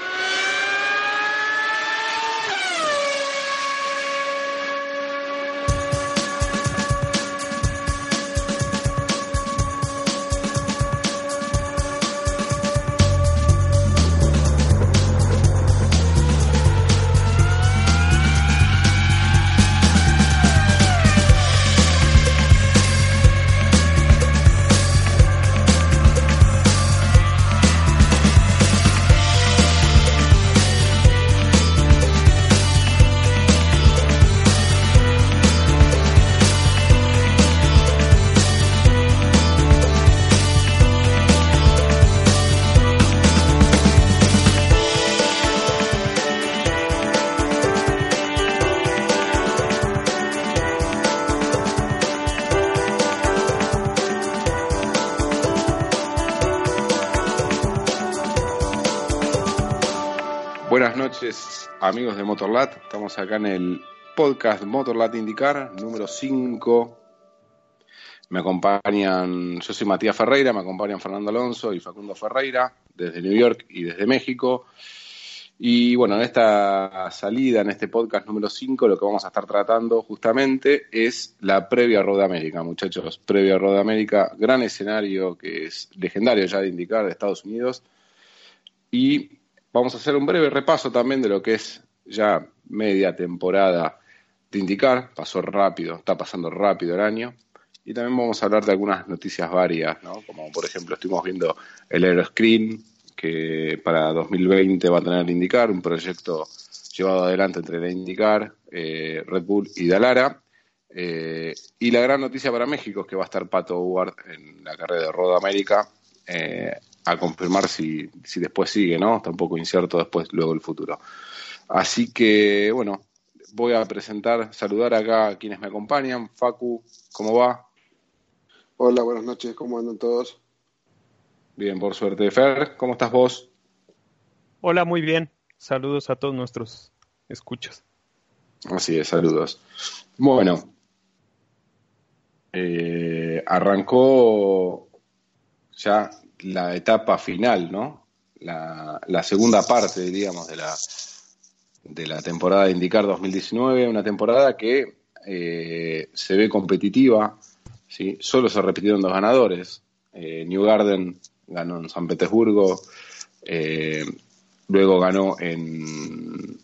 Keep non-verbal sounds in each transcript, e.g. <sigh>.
you Motorlat. Estamos acá en el podcast Motorlat Indicar, número 5. Me acompañan, yo soy Matías Ferreira, me acompañan Fernando Alonso y Facundo Ferreira, desde New York y desde México. Y bueno, en esta salida, en este podcast número 5, lo que vamos a estar tratando justamente es la previa Road América, muchachos. Previa Road América, gran escenario que es legendario ya de indicar de Estados Unidos. Y Vamos a hacer un breve repaso también de lo que es ya media temporada de indicar. Pasó rápido, está pasando rápido el año. Y también vamos a hablar de algunas noticias varias, ¿no? Como por ejemplo estuvimos viendo el Aeroscreen, que para 2020 va a tener indicar, un proyecto llevado adelante entre la indicar, eh, Red Bull y Dalara. Eh, y la gran noticia para México es que va a estar Pato Howard en la carrera de Road América eh, a confirmar si, si después sigue, ¿no? Está un poco incierto después, luego el futuro. Así que, bueno, voy a presentar, saludar acá a quienes me acompañan. Facu, ¿cómo va? Hola, buenas noches, ¿cómo andan todos? Bien, por suerte. Fer, ¿cómo estás vos? Hola, muy bien. Saludos a todos nuestros escuchas. Así es, saludos. Bueno, eh, arrancó ya la etapa final, ¿no? La, la, segunda parte, diríamos, de la, de la temporada de IndyCar 2019, una temporada que eh, se ve competitiva, ¿sí? Solo se repitieron dos ganadores. Eh, New Garden ganó en San Petersburgo, eh, luego ganó en,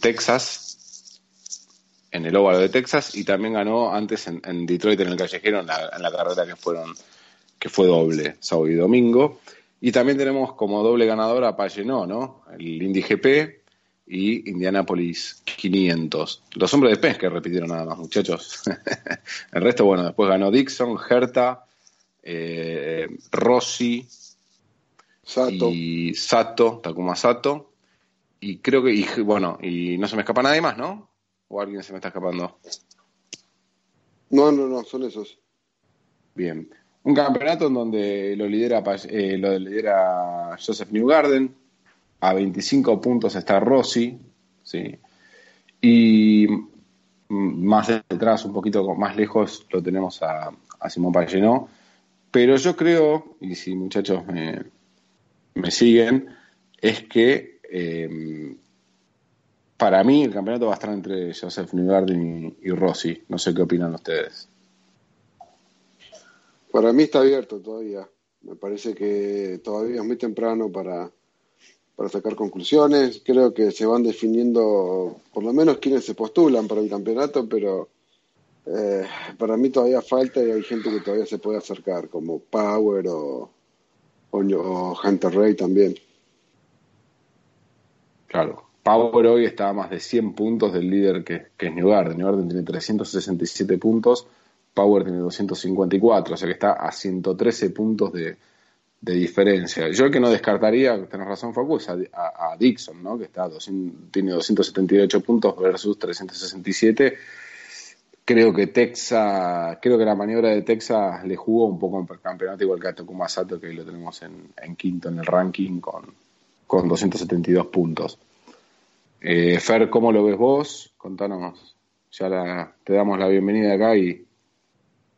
Texas, en el óvalo de Texas, y también ganó antes en, en Detroit, en el callejero, en la, en la carrera que fueron que fue doble, sábado y domingo. Y también tenemos como doble ganador a Pagenó, ¿no? El Indy GP y Indianapolis 500. Los hombres de pesca repitieron nada más, muchachos. <laughs> el resto, bueno, después ganó Dixon, Herta, eh, Rossi Sato. y Sato, Takuma Sato. Y creo que, y, bueno, y no se me escapa nadie más, ¿no? ¿O alguien se me está escapando? No, no, no, son esos. Bien. Un campeonato en donde lo lidera, eh, lo lidera Joseph Newgarden, a 25 puntos está Rossi, ¿sí? y más detrás, un poquito más lejos, lo tenemos a, a Simón Pagenó. Pero yo creo, y si muchachos me, siguen, es que eh, para mí el campeonato va a estar entre Joseph Newgarden y Rossi. No sé qué opinan ustedes. Para mí está abierto todavía. Me parece que todavía es muy temprano para, para sacar conclusiones. Creo que se van definiendo por lo menos quienes se postulan para el campeonato, pero eh, para mí todavía falta y hay gente que todavía se puede acercar, como Power o, o, Hunter Ray también. Claro, Power hoy está a más de 100 puntos del líder que, que es New Garden. New Garden tiene 367 puntos Power tiene 254, o sea que está a 113 puntos de, de diferencia. Yo el que no descartaría, tenés razón Facu, es a, Dixon, ¿no? que está tiene 278 puntos versus 367. Creo que Texas, creo que la maniobra de Texas le jugó un poco en el campeonato, igual que a Tokuma Sato, que lo tenemos en, quinto en el ranking con, con 272 puntos. Eh, Fer, ¿cómo lo ves vos? Contanos, ya te damos la bienvenida acá y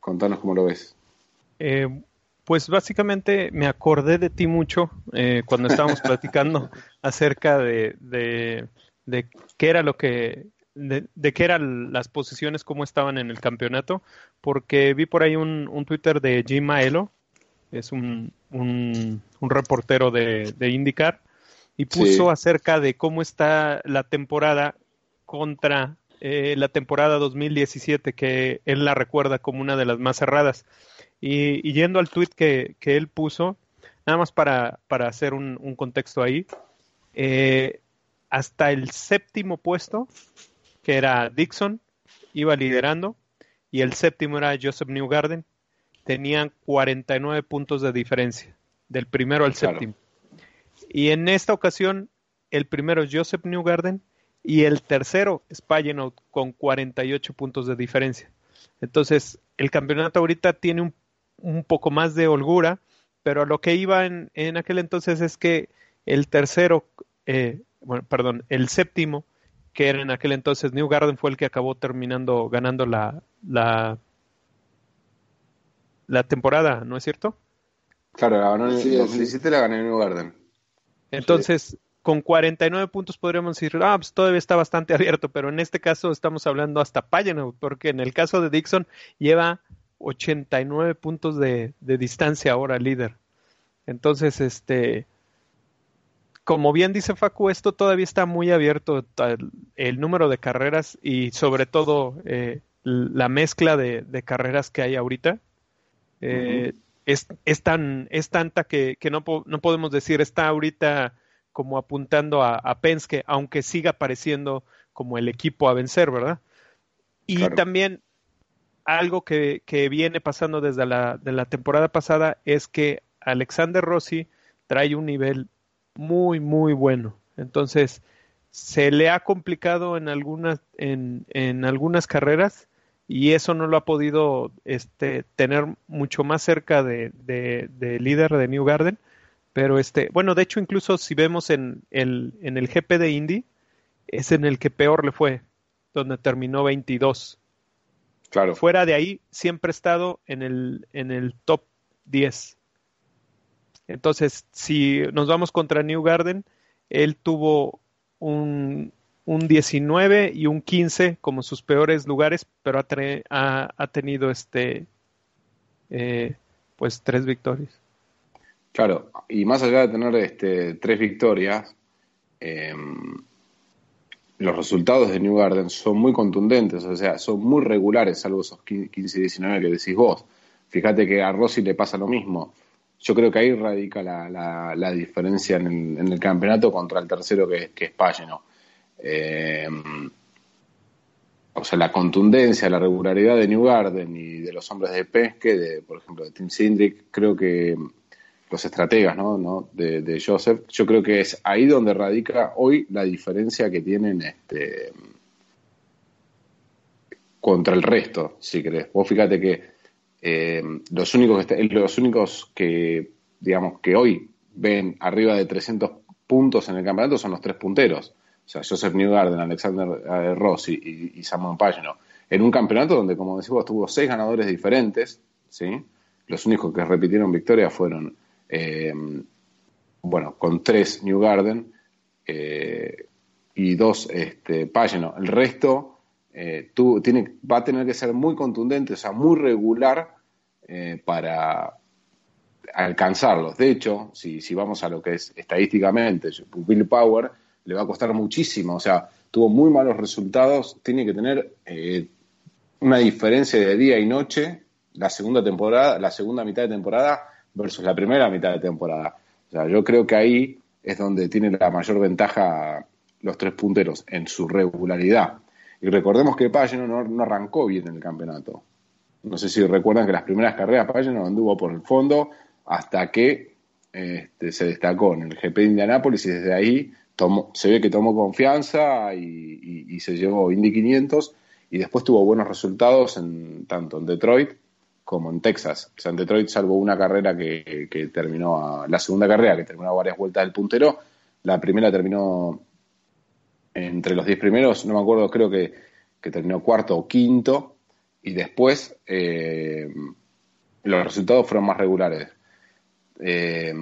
contanos cómo lo ves. Eh, pues básicamente me acordé de ti mucho eh, cuando estábamos <laughs> platicando acerca de, de, qué era lo que de, qué eran las posiciones, cómo estaban en el campeonato, porque vi por ahí un, un Twitter de Jim Maelo, es un, un, reportero de, de IndyCar, y puso acerca de cómo está la temporada contra eh, la temporada 2017, que él la recuerda como una de las más cerradas. Y, yendo al tweet que, él puso, nada más para, hacer un, contexto ahí, eh, hasta el séptimo puesto, que era Dixon, iba liderando, y el séptimo era Joseph Newgarden, tenían 49 puntos de diferencia, del primero al séptimo. Y en esta ocasión, el primero es Joseph Newgarden y el tercero es Pagenow con 48 puntos de diferencia. Entonces, el campeonato ahorita tiene un un poco más de holgura, pero lo que iba en, en aquel entonces es que el tercero, eh, bueno, perdón, el séptimo, que era en aquel entonces New Garden, fue el que acabó terminando ganando la, la, la temporada, ¿no es cierto? Claro, la ganó en 2017 la ganó New Garden. Entonces, con 49 puntos podríamos decir, ah, pues todavía está bastante abierto, pero en este caso estamos hablando hasta Pagano, porque en el caso de Dixon lleva 89 puntos de, distancia ahora líder. Entonces, este, como bien dice Facu, esto todavía está muy abierto, el, número de carreras y sobre todo eh, la mezcla de, carreras que hay ahorita. Eh, es, es, tan, es tanta que, no, no, podemos decir está ahorita como apuntando a, a, Penske, aunque siga pareciendo como el equipo a vencer, ¿verdad? Y también algo que, viene pasando desde la, de la temporada pasada es que Alexander Rossi trae un nivel muy, muy bueno. Entonces, se le ha complicado en algunas, en, en algunas carreras y eso no lo ha podido este, tener mucho más cerca de, de, líder de New Garden. Pero este, bueno, de hecho, incluso si vemos en el, en el GP de Indy, es en el que peor le fue, donde terminó 22. Fuera de ahí, siempre ha estado en el, en el top 10. Entonces, si nos vamos contra New Garden, él tuvo un, un 19 y un 15 como sus peores lugares, pero ha, ha, tenido este eh, pues tres victorias. Claro, y más allá de tener este, tres victorias, eh, los resultados de New Garden son muy contundentes, o sea, son muy regulares, salvo esos 15 y 19 que decís vos. Fíjate que a Rossi le pasa lo mismo. Yo creo que ahí radica la, la, diferencia en el, campeonato contra el tercero que, que es Pageno. Eh, o sea, la contundencia, la regularidad de New Garden y de los hombres de pesque, de, por ejemplo, de Tim Sindrick, creo que los estrategas ¿no? De, Joseph, yo creo que es ahí donde radica hoy la diferencia que tienen este contra el resto, si crees. Vos fíjate que eh, los únicos que los únicos que digamos que hoy ven arriba de 300 puntos en el campeonato son los tres punteros. O sea, Joseph Newgarden, Alexander eh, Rossi y, y Samuel Pagino. En un campeonato donde, como decimos, tuvo seis ganadores diferentes, ¿sí? Los únicos que repitieron victoria fueron eh, bueno, con tres New Garden eh, y dos este, Pagino. El resto eh, tiene, va a tener que ser muy contundente, o sea, muy regular para alcanzarlos. De hecho, si, si vamos a lo que es estadísticamente, Bill Power le va a costar muchísimo, o sea, tuvo muy malos resultados, tiene que tener una diferencia de día y noche la segunda temporada, la segunda mitad de temporada versus la primera mitad de temporada. O sea, yo creo que ahí es donde tiene la mayor ventaja los tres punteros, en su regularidad. Y recordemos que Pagano no, no, arrancó bien en el campeonato. No sé si recuerdan que las primeras carreras Pagano anduvo por el fondo hasta que este, se destacó en el GP de Indianápolis y desde ahí tomó, se ve que tomó confianza y, se llevó Indy 500 y después tuvo buenos resultados en, tanto en Detroit como en Texas. O sea, en Detroit, salvo una carrera que, terminó, la segunda carrera que terminó a varias vueltas del puntero, la primera terminó entre los 10 primeros, no me acuerdo, creo que, terminó cuarto o quinto, y después eh, los resultados fueron más regulares. Eh,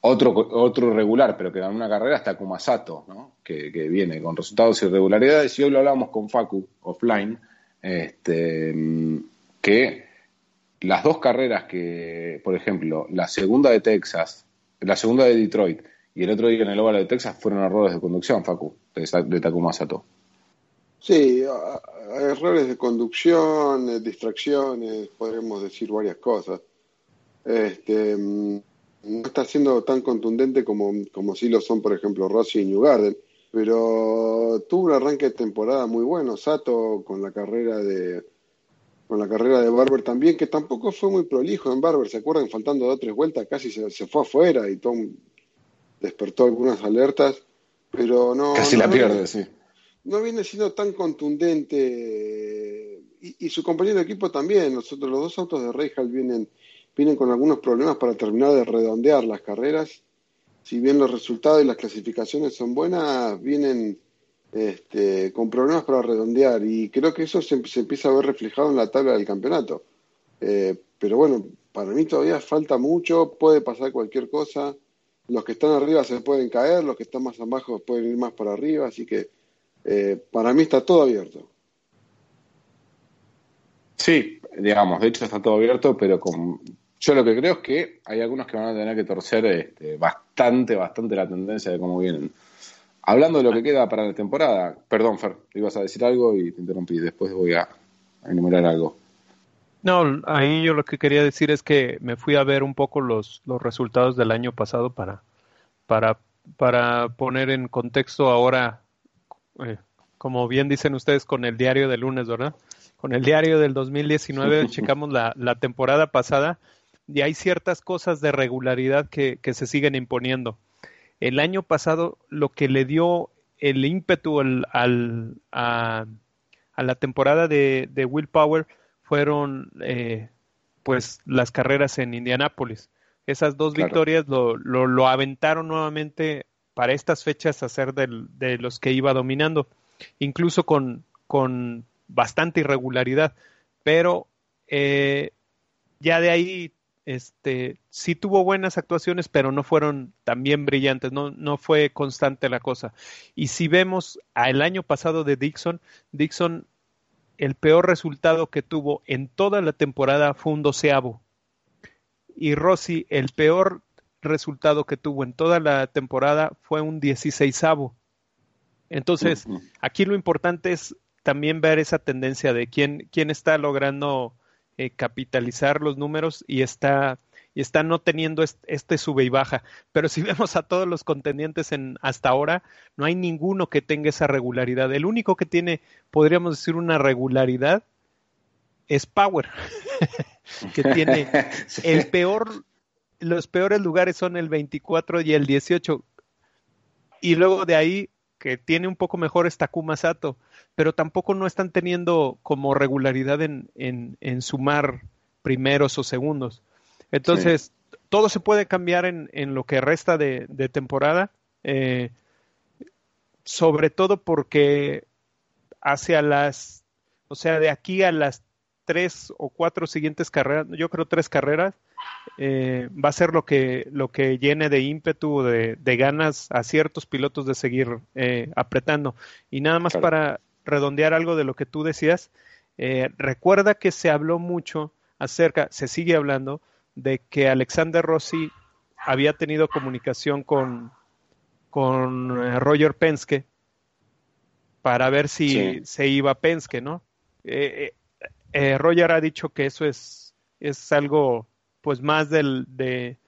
otro, otro regular, pero que ganó una carrera hasta Kumasato, ¿no? que, que, viene con resultados y irregularidades. Y hoy lo hablamos con Facu offline, este, que las dos carreras que, por ejemplo, la segunda de Texas, la segunda de Detroit y el otro día en el óvalo de Texas fueron errores de conducción, Facu, de, de Takuma Sato. Sí, errores de conducción, eh, distracciones, podremos decir varias cosas. Este, mm, no está siendo tan contundente como, como sí lo son, por ejemplo, Rossi y New Garden, pero tuvo un arranque de temporada muy bueno. Sato con la carrera de con la carrera de Barber también, que tampoco fue muy prolijo en Barber, ¿se acuerdan? Faltando dos o tres vueltas casi se, se fue afuera y Tom despertó algunas alertas, pero no... Casi la pierde, sí. No viene siendo tan contundente y, su compañero de equipo también. Nosotros los dos autos de Reijal vienen, vienen con algunos problemas para terminar de redondear las carreras. Si bien los resultados y las clasificaciones son buenas, vienen este, con problemas para redondear y creo que eso se, empieza a ver reflejado en la tabla del campeonato. Eh, pero bueno, para mí todavía falta mucho, puede pasar cualquier cosa los que están arriba se pueden caer, los que están más abajo pueden ir más para arriba, así que eh, para mí está todo abierto. Sí, digamos, de hecho está todo abierto, pero con... yo lo que creo es que hay algunos que van a tener que torcer este, bastante, bastante la tendencia de cómo vienen. Hablando de lo que queda para la temporada, perdón Fer, ibas a decir algo y te interrumpí, después voy a enumerar algo. No, ahí yo lo que quería decir es que me fui a ver un poco los, los resultados del año pasado para, para, para poner en contexto ahora, eh, como bien dicen ustedes, con el diario del lunes, ¿verdad? Con el diario del 2019 <laughs> checamos la, la temporada pasada y hay ciertas cosas de regularidad que, que se siguen imponiendo. El año pasado lo que le dio el ímpetu al, al a, a, la temporada de, de Will Power fueron eh, pues las carreras en Indianápolis. Esas dos victorias lo, lo, lo, aventaron nuevamente para estas fechas a ser del, de los que iba dominando, incluso con, con bastante irregularidad, pero eh, ya de ahí este sí tuvo buenas actuaciones, pero no fueron también brillantes, no, no fue constante la cosa. Y si vemos al año pasado de Dixon, Dixon el peor resultado que tuvo en toda la temporada fue un doceavo. Y Rossi, el peor resultado que tuvo en toda la temporada fue un dieciséisavo. Entonces, aquí lo importante es también ver esa tendencia de quién, quién está logrando eh, capitalizar los números y está y está no teniendo este, sube y baja. Pero si <laughs> vemos a todos los contendientes en hasta ahora, no hay ninguno que tenga esa regularidad. El único que tiene, podríamos decir, una regularidad es Power, <laughs> que tiene <laughs> el peor, los peores lugares son el 24 y el 18. Y luego de ahí, que tiene un poco mejor está Kumasato, pero tampoco no están teniendo como regularidad en, en, sumar primeros o segundos. Entonces, todo se puede cambiar en, en lo que resta de, temporada, eh, sobre todo porque hacia las, o sea, de aquí a las tres o cuatro siguientes carreras, yo creo tres carreras, eh, va a ser lo que, lo que llene de ímpetu, de, de ganas a ciertos pilotos de seguir eh, apretando. Y nada más para redondear algo de lo que tú decías, recuerda que se habló mucho acerca, se sigue hablando de que Alexander Rossi había tenido comunicación con, con eh, Roger Penske para ver si se iba a Penske, ¿no? Eh, eh, Roger ha dicho que eso es, es algo pues más del, de,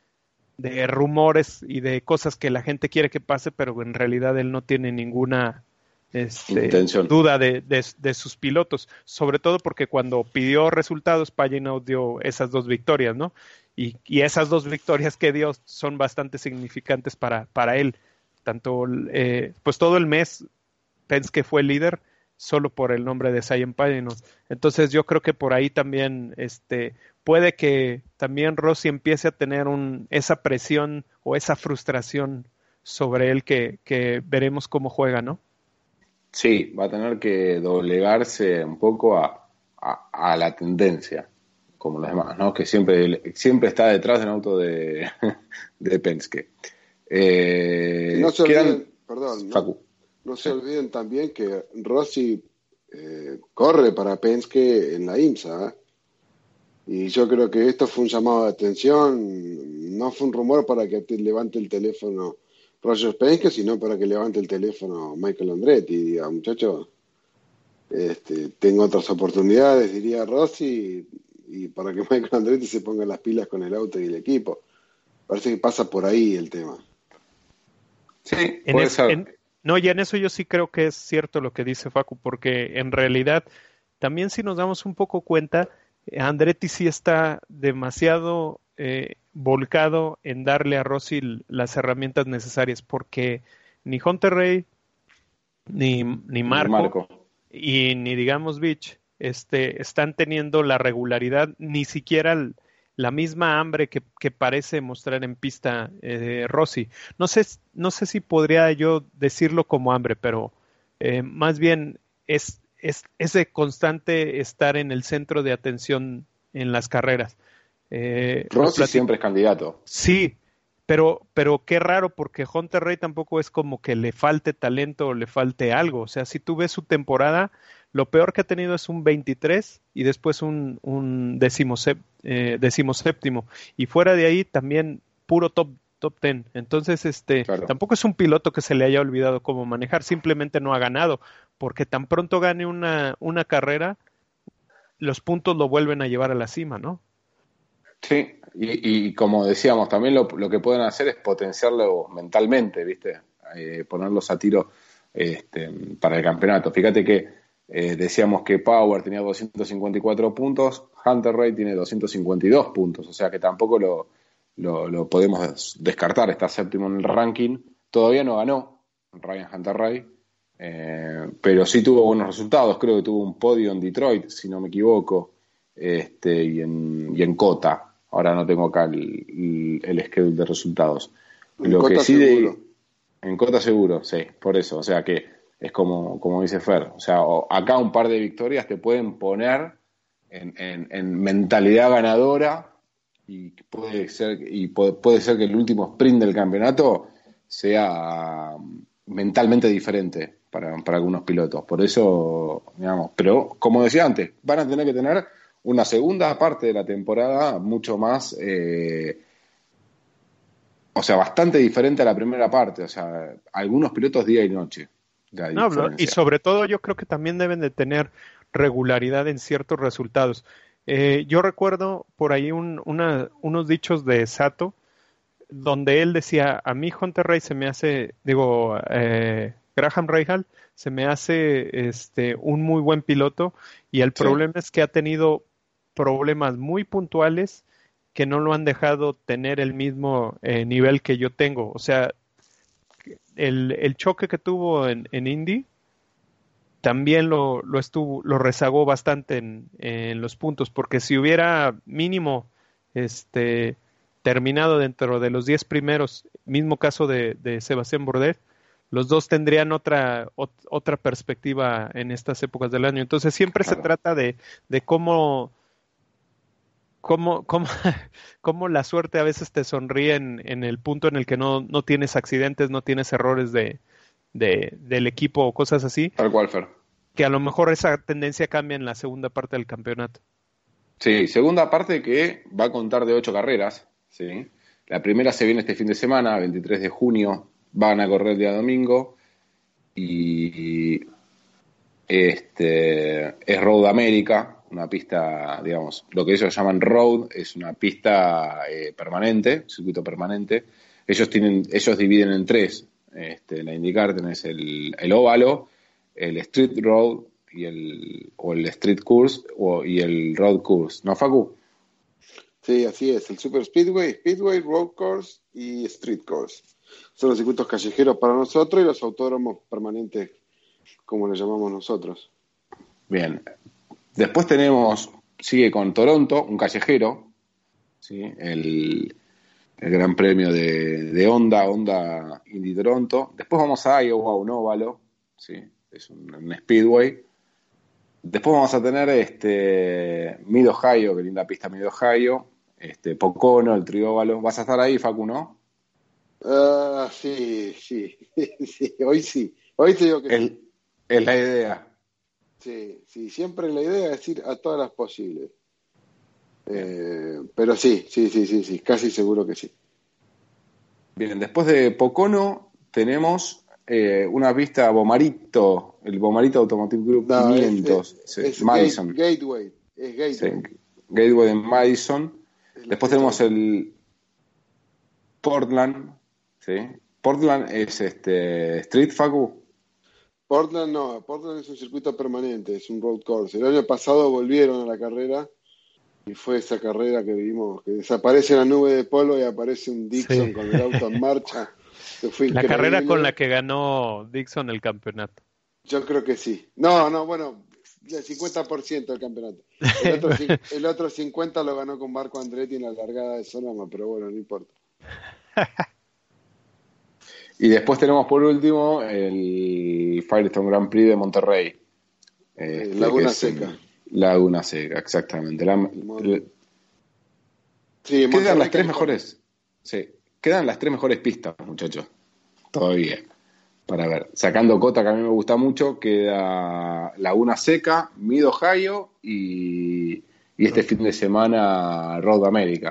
de rumores y de cosas que la gente quiere que pase, pero en realidad él no tiene ninguna este, duda de, de, sus pilotos, sobre todo porque cuando pidió resultados, Pagino dio esas dos victorias, ¿no? Y, y, esas dos victorias que dio son bastante significantes para, para él. Tanto, eh, pues todo el mes que fue líder solo por el nombre de Sion Pagino. Entonces yo creo que por ahí también este, puede que también Rossi empiece a tener un, esa presión o esa frustración sobre él que, que veremos cómo juega, ¿no? Sí, va a tener que doblegarse un poco a, a, la tendencia, como los demás, ¿no? Que siempre, siempre está detrás del auto de, <laughs> de Penske. Eh, no se olviden, perdón, no, se olviden también que Rossi eh, corre para Penske en la IMSA. Y yo creo que esto fue un llamado de atención, no fue un rumor para que te levante el teléfono Roger Penske, sino para que levante el teléfono Michael Andretti y diga, muchachos, este, tengo otras oportunidades, diría Rossi, y, para que <laughs> Michael Andretti se ponga las pilas con el auto y el equipo. Parece que pasa por ahí el tema. Sí, en no, y en eso yo sí creo que es cierto lo que dice Facu, porque en realidad también si nos damos un poco cuenta, Andretti sí está demasiado eh, volcado en darle a Rossi las herramientas necesarias, porque ni Hunter ni, ni Marco, y ni digamos Beach este, están teniendo la regularidad, ni siquiera la misma hambre que, parece mostrar en pista eh, Rossi. No sé, no sé si podría yo decirlo como hambre, pero eh, más bien es, es, es de constante estar en el centro de atención en las carreras. Eh, Rossi siempre es candidato. Sí, pero, pero qué raro porque Hunter Ray tampoco es como que le falte talento o le falte algo. O sea, si tú ves su temporada, lo peor que ha tenido es un 23 y después un, un eh, séptimo. Y fuera de ahí también puro top top 10. Entonces, este, tampoco es un piloto que se le haya olvidado cómo manejar, simplemente no ha ganado, porque tan pronto gane una, una carrera, los puntos lo vuelven a llevar a la cima, ¿no? Sí, y, como decíamos, también lo, que pueden hacer es potenciarlo mentalmente, ¿viste? Eh, ponerlos a tiro este, para el campeonato. Fíjate que eh, decíamos que Power tenía 254 puntos, Hunter Ray tiene 252 puntos, o sea que tampoco lo, lo, podemos descartar, está séptimo en el ranking. Todavía no ganó Ryan Hunter Ray, eh, pero sí tuvo buenos resultados. Creo que tuvo un podio en Detroit, si no me equivoco, este, y, en, y en Cota. Ahora no tengo acá el, el, schedule de resultados. En Lo que sí seguro. en Cota seguro, sí, por eso. O sea que es como, como dice Fer. O sea, acá un par de victorias te pueden poner en, en, mentalidad ganadora y puede ser y puede, ser que el último sprint del campeonato sea mentalmente diferente para, para algunos pilotos. Por eso, digamos, pero como decía antes, van a tener que tener una segunda parte de la temporada mucho más, eh, o sea, bastante diferente a la primera parte. O sea, algunos pilotos día y noche. Y sobre todo yo creo que también deben de tener regularidad en ciertos resultados. Eh, yo recuerdo por ahí unos dichos de Sato, donde él decía, a mí Hunter Ray se me hace, digo, eh, Graham Rahal se me hace este, un muy buen piloto y el problema es que ha tenido problemas muy puntuales que no lo han dejado tener el mismo eh, nivel que yo tengo. O sea, el, el choque que tuvo en, en Indy también lo, lo, estuvo, lo rezagó bastante en, en, los puntos, porque si hubiera mínimo este, terminado dentro de los 10 primeros, mismo caso de, de Sebastián Bordet, los dos tendrían otra, otra perspectiva en estas épocas del año. Entonces siempre se trata de, de cómo cómo, cómo, <laughs> cómo, la suerte a veces te sonríe en, en el punto en el que no, no tienes accidentes, no tienes errores de, de, del equipo o cosas así. Tal cual, Fer. Que a lo mejor esa tendencia cambia en la segunda parte del campeonato. Sí, segunda parte que va a contar de ocho carreras. ¿sí? La primera se viene este fin de semana, 23 de junio, van a correr el día domingo. Y este es Road America, una pista, digamos, lo que ellos llaman road, es una pista eh, permanente, circuito permanente. Ellos tienen, ellos dividen en tres. Este, la indicar tenés el, el óvalo, el Street Road y el, o el Street Course o, y el Road Course, ¿no, Facu? Sí, así es, el Super Speedway, Speedway, Road Course y Street Course. Son los circuitos callejeros para nosotros y los autódromos permanentes, como le llamamos nosotros. Bien. Después tenemos, sigue con Toronto, un callejero, ¿sí? el, el Gran Premio de, de Honda, Honda Indy Toronto. Después vamos a Iowa, un óvalo, ¿sí? es un, un Speedway. Después vamos a tener este Mid Ohio, que linda pista Mid Ohio, este Pocono, el trióvalo. ¿Vas a estar ahí, Facu, no? Ah, sí, sí, <laughs> sí, hoy sí. Hoy te digo que Es, es la idea. Sí, sí, siempre la idea es ir a todas las posibles. Eh, pero sí, sí, sí, sí, sí, casi seguro que sí. Bien, después de Pocono tenemos eh, una pista Bomarito, el Bomarito Automotive Group No, es- 500, es- sí, es Madison. Gate- Gateway, es Gateway. Sí, Gateway de Madison. Después tenemos el Portland, ¿sí? Portland es este Street Facu. Portland no, Portland es un circuito permanente, es un road course. El año pasado volvieron a la carrera y fue esa carrera que vimos, que desaparece la nube de polvo y aparece un Dixon Sí. con el auto en marcha. <laughs> fue La increíble. carrera con la que ganó Dixon el campeonato. Yo creo que sí. No, no, bueno, el 50% del campeonato. El otro, <laughs> el otro 50 lo ganó con Marco Andretti en la largada de Sonoma, pero bueno, no importa. <laughs> Y después tenemos por último el Firestone Grand Prix de Monterrey. Este, Laguna Seca. Laguna Seca, exactamente. La- Sí, quedan las tres mejores. Sí, quedan las tres mejores pistas, muchachos. Todavía. Para ver. Sacando Cota, que a mí me gusta mucho, queda Laguna Seca, Mid Ohio y, y este fin de semana Road America.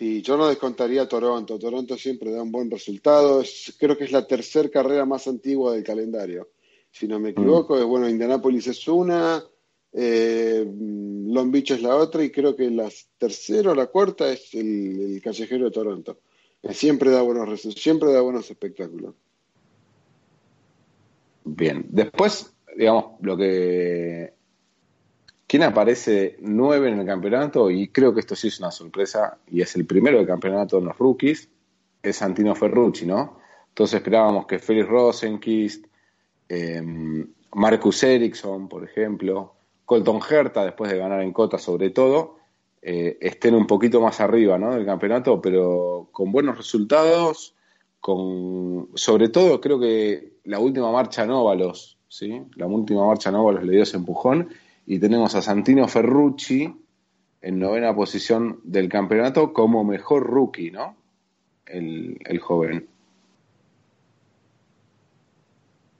Sí, yo no descontaría Toronto. Toronto siempre da un buen resultado. Es- creo que es la tercera carrera más antigua del calendario. Si no me equivoco, es bueno, Indianapolis es una, eh, Long Beach es la otra y creo que la tercera o la cuarta es el, el callejero de Toronto. Que siempre da buenos resu- siempre da buenos espectáculos. Bien. Después, digamos, lo que. ¿Quién aparece nueve en el campeonato? Y creo que esto sí es una sorpresa, y es el primero del campeonato en los rookies, es Santino Ferrucci, ¿no? Entonces esperábamos que Felix Rosenquist, eh, Marcus Ericsson, por ejemplo, Colton Herta, después de ganar en Cota sobre todo, eh, estén un poquito más arriba ¿no? del campeonato, pero con buenos resultados, con sobre todo creo que la última marcha en ¿sí? La última marcha en le dio ese empujón y tenemos a Santino Ferrucci en novena posición del campeonato como mejor rookie, ¿no? El, el joven.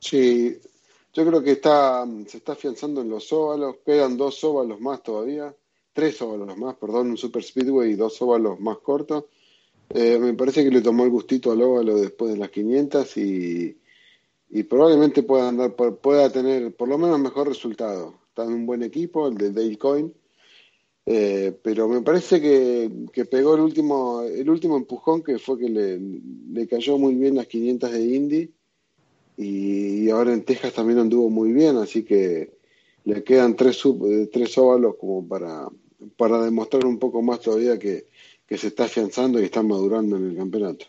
Sí, yo creo que está, se está afianzando en los óvalos. Quedan dos óvalos más todavía, tres óvalos más, perdón, un Super Speedway y dos óvalos más cortos. Eh, me parece que le tomó el gustito al óvalo después de las 500 y, y probablemente pueda andar, pueda tener por lo menos mejor resultado. Está en un buen equipo, el de Dale Coyne. Eh, pero me parece que, que pegó el último, el último empujón que fue que le, le cayó muy bien las 500 de Indy y, ahora en Texas también anduvo muy bien, así que le quedan tres, sub- eh, tres óvalos como para, para demostrar un poco más todavía que, que se está afianzando y está madurando en el campeonato.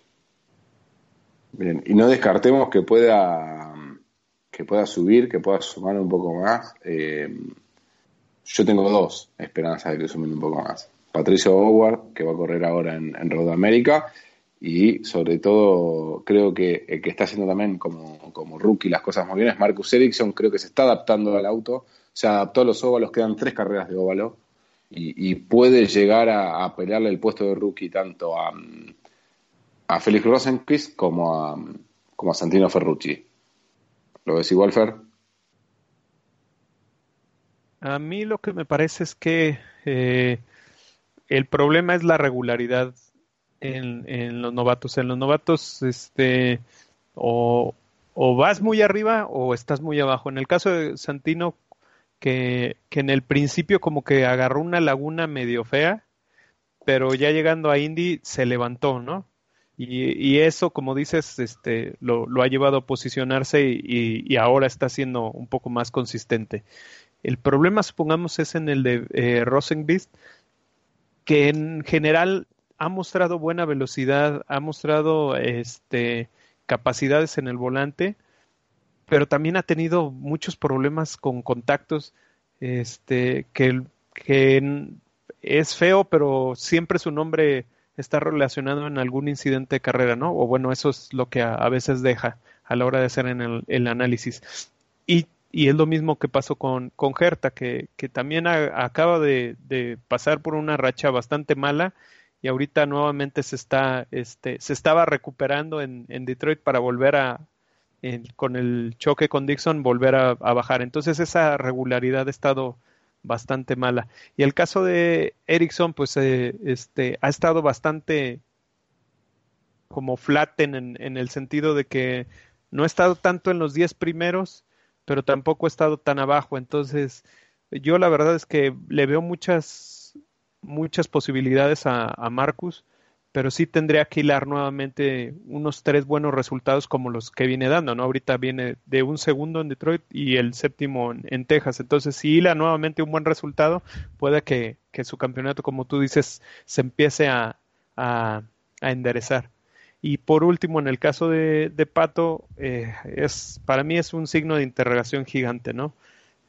Bien, y no descartemos que pueda que pueda subir, que pueda sumar un poco más. Eh, yo tengo dos esperanzas de que sumen un poco más. Patricio Howard, que va a correr ahora en, en Road America, y sobre todo creo que el que está haciendo también como, como rookie las cosas muy bien es Marcus Ericsson, creo que se está adaptando al auto, se adaptó a los óvalos, quedan tres carreras de óvalo, y, puede llegar a, a pelearle el puesto de rookie tanto a, a Félix Rosenquist como a, como a Santino Ferrucci. ¿Lo ves igual, Fer? A mí lo que me parece es que eh, el problema es la regularidad en, en los novatos. En los novatos, este, o, o vas muy arriba o estás muy abajo. En el caso de Santino, que, que en el principio como que agarró una laguna medio fea, pero ya llegando a Indy se levantó, ¿no? Y, eso, como dices, este, lo, ha llevado a posicionarse y, ahora está siendo un poco más consistente. El problema, supongamos, es en el de eh, que en general ha mostrado buena velocidad, ha mostrado este, capacidades en el volante, pero también ha tenido muchos problemas con contactos, este, que, que es feo, pero siempre su nombre está relacionado en algún incidente de carrera, ¿no? O bueno, eso es lo que a, veces deja a la hora de hacer en el, análisis. Y, y, es lo mismo que pasó con, con Herta, que, que también acaba de, de, pasar por una racha bastante mala y ahorita nuevamente se está, este, se estaba recuperando en, en Detroit para volver a, con el choque con Dixon, volver a, a, bajar. Entonces esa regularidad ha estado bastante mala. Y el caso de Ericsson, pues eh, este, ha estado bastante como flatten en, el sentido de que no ha estado tanto en los 10 primeros, pero tampoco ha estado tan abajo. Entonces, yo la verdad es que le veo muchas, muchas posibilidades a Marcus pero sí tendría que hilar nuevamente unos tres buenos resultados como los que viene dando, ¿no? Ahorita viene de un segundo en Detroit y el séptimo en, Texas. Entonces, si hila nuevamente un buen resultado, puede que, su campeonato, como tú dices, se empiece a, a, enderezar. Y por último, en el caso de, de Pato, eh, es, para mí es un signo de interrogación gigante, ¿no?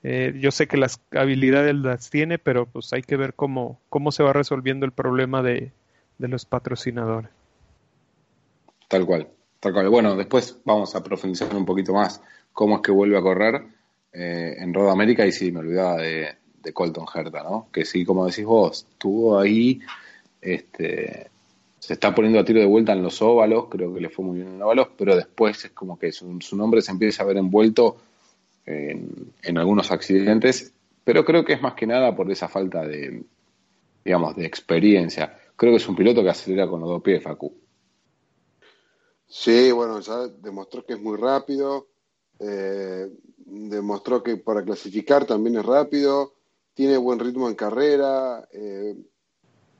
Eh, yo sé que las habilidades las tiene, pero pues hay que ver cómo, cómo se va resolviendo el problema de, de los patrocinadores. Tal cual, tal cual. Bueno, después vamos a profundizar un poquito más cómo es que vuelve a correr eh, en Road América y sí, me olvidaba de, Colton Herta, ¿no? Que sí, como decís vos, estuvo ahí, este, se está poniendo a tiro de vuelta en los óvalos, creo que le fue muy bien en los óvalos, pero después es como que su, nombre se empieza a ver envuelto en, en, algunos accidentes, pero creo que es más que nada por esa falta de, digamos, de experiencia creo que es un piloto que acelera con los dos pies, Facu. Sí, bueno, ya demostró que es muy rápido, eh, demostró que para clasificar también es rápido, tiene buen ritmo en carrera, eh,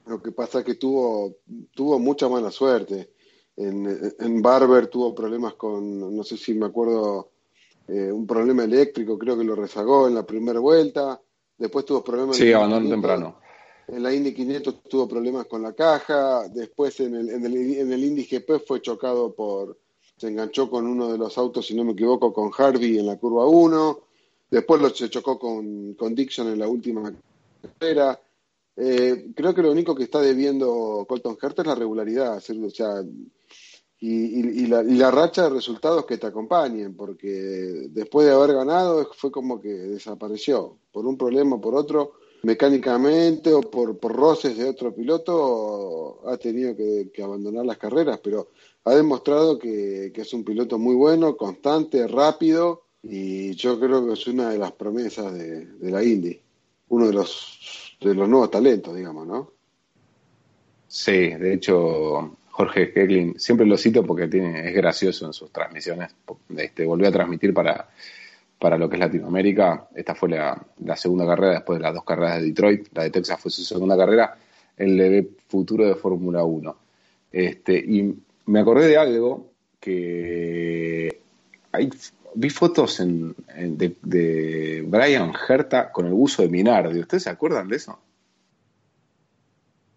lo que pasa es que tuvo, tuvo mucha mala suerte. En, Barber tuvo problemas con, no sé si me acuerdo, eh, un problema eléctrico, creo que lo rezagó en la primera vuelta, después tuvo problemas... Sí, abandonó temprano en la Indy 500 tuvo problemas con la caja, después en el, en Indy GP fue chocado por, se enganchó con uno de los autos, si no me equivoco, con Harvey en la curva 1, después lo, se chocó con, con Dixon en la última carrera. Eh, creo que lo único que está debiendo Colton Herta es la regularidad, o sea, y, y, la, y, la, racha de resultados que te acompañen, porque después de haber ganado fue como que desapareció, por un problema o por otro mecánicamente o por, por roces de otro piloto ha tenido que, abandonar las carreras, pero ha demostrado que, es un piloto muy bueno, constante, rápido y yo creo que es una de las promesas de, la Indy, uno de los, de los nuevos talentos, digamos, ¿no? Sí, de hecho Jorge Keglin, siempre lo cito porque tiene, es gracioso en sus transmisiones, este, volvió a transmitir para para lo que es Latinoamérica. Esta fue la, segunda carrera después de las dos carreras de Detroit. La de Texas fue su segunda carrera. Él le ve futuro de Fórmula 1. Este, y me acordé de algo que hay, vi fotos en, de, Brian Herta con el buzo de Minardi. ¿Ustedes se acuerdan de eso?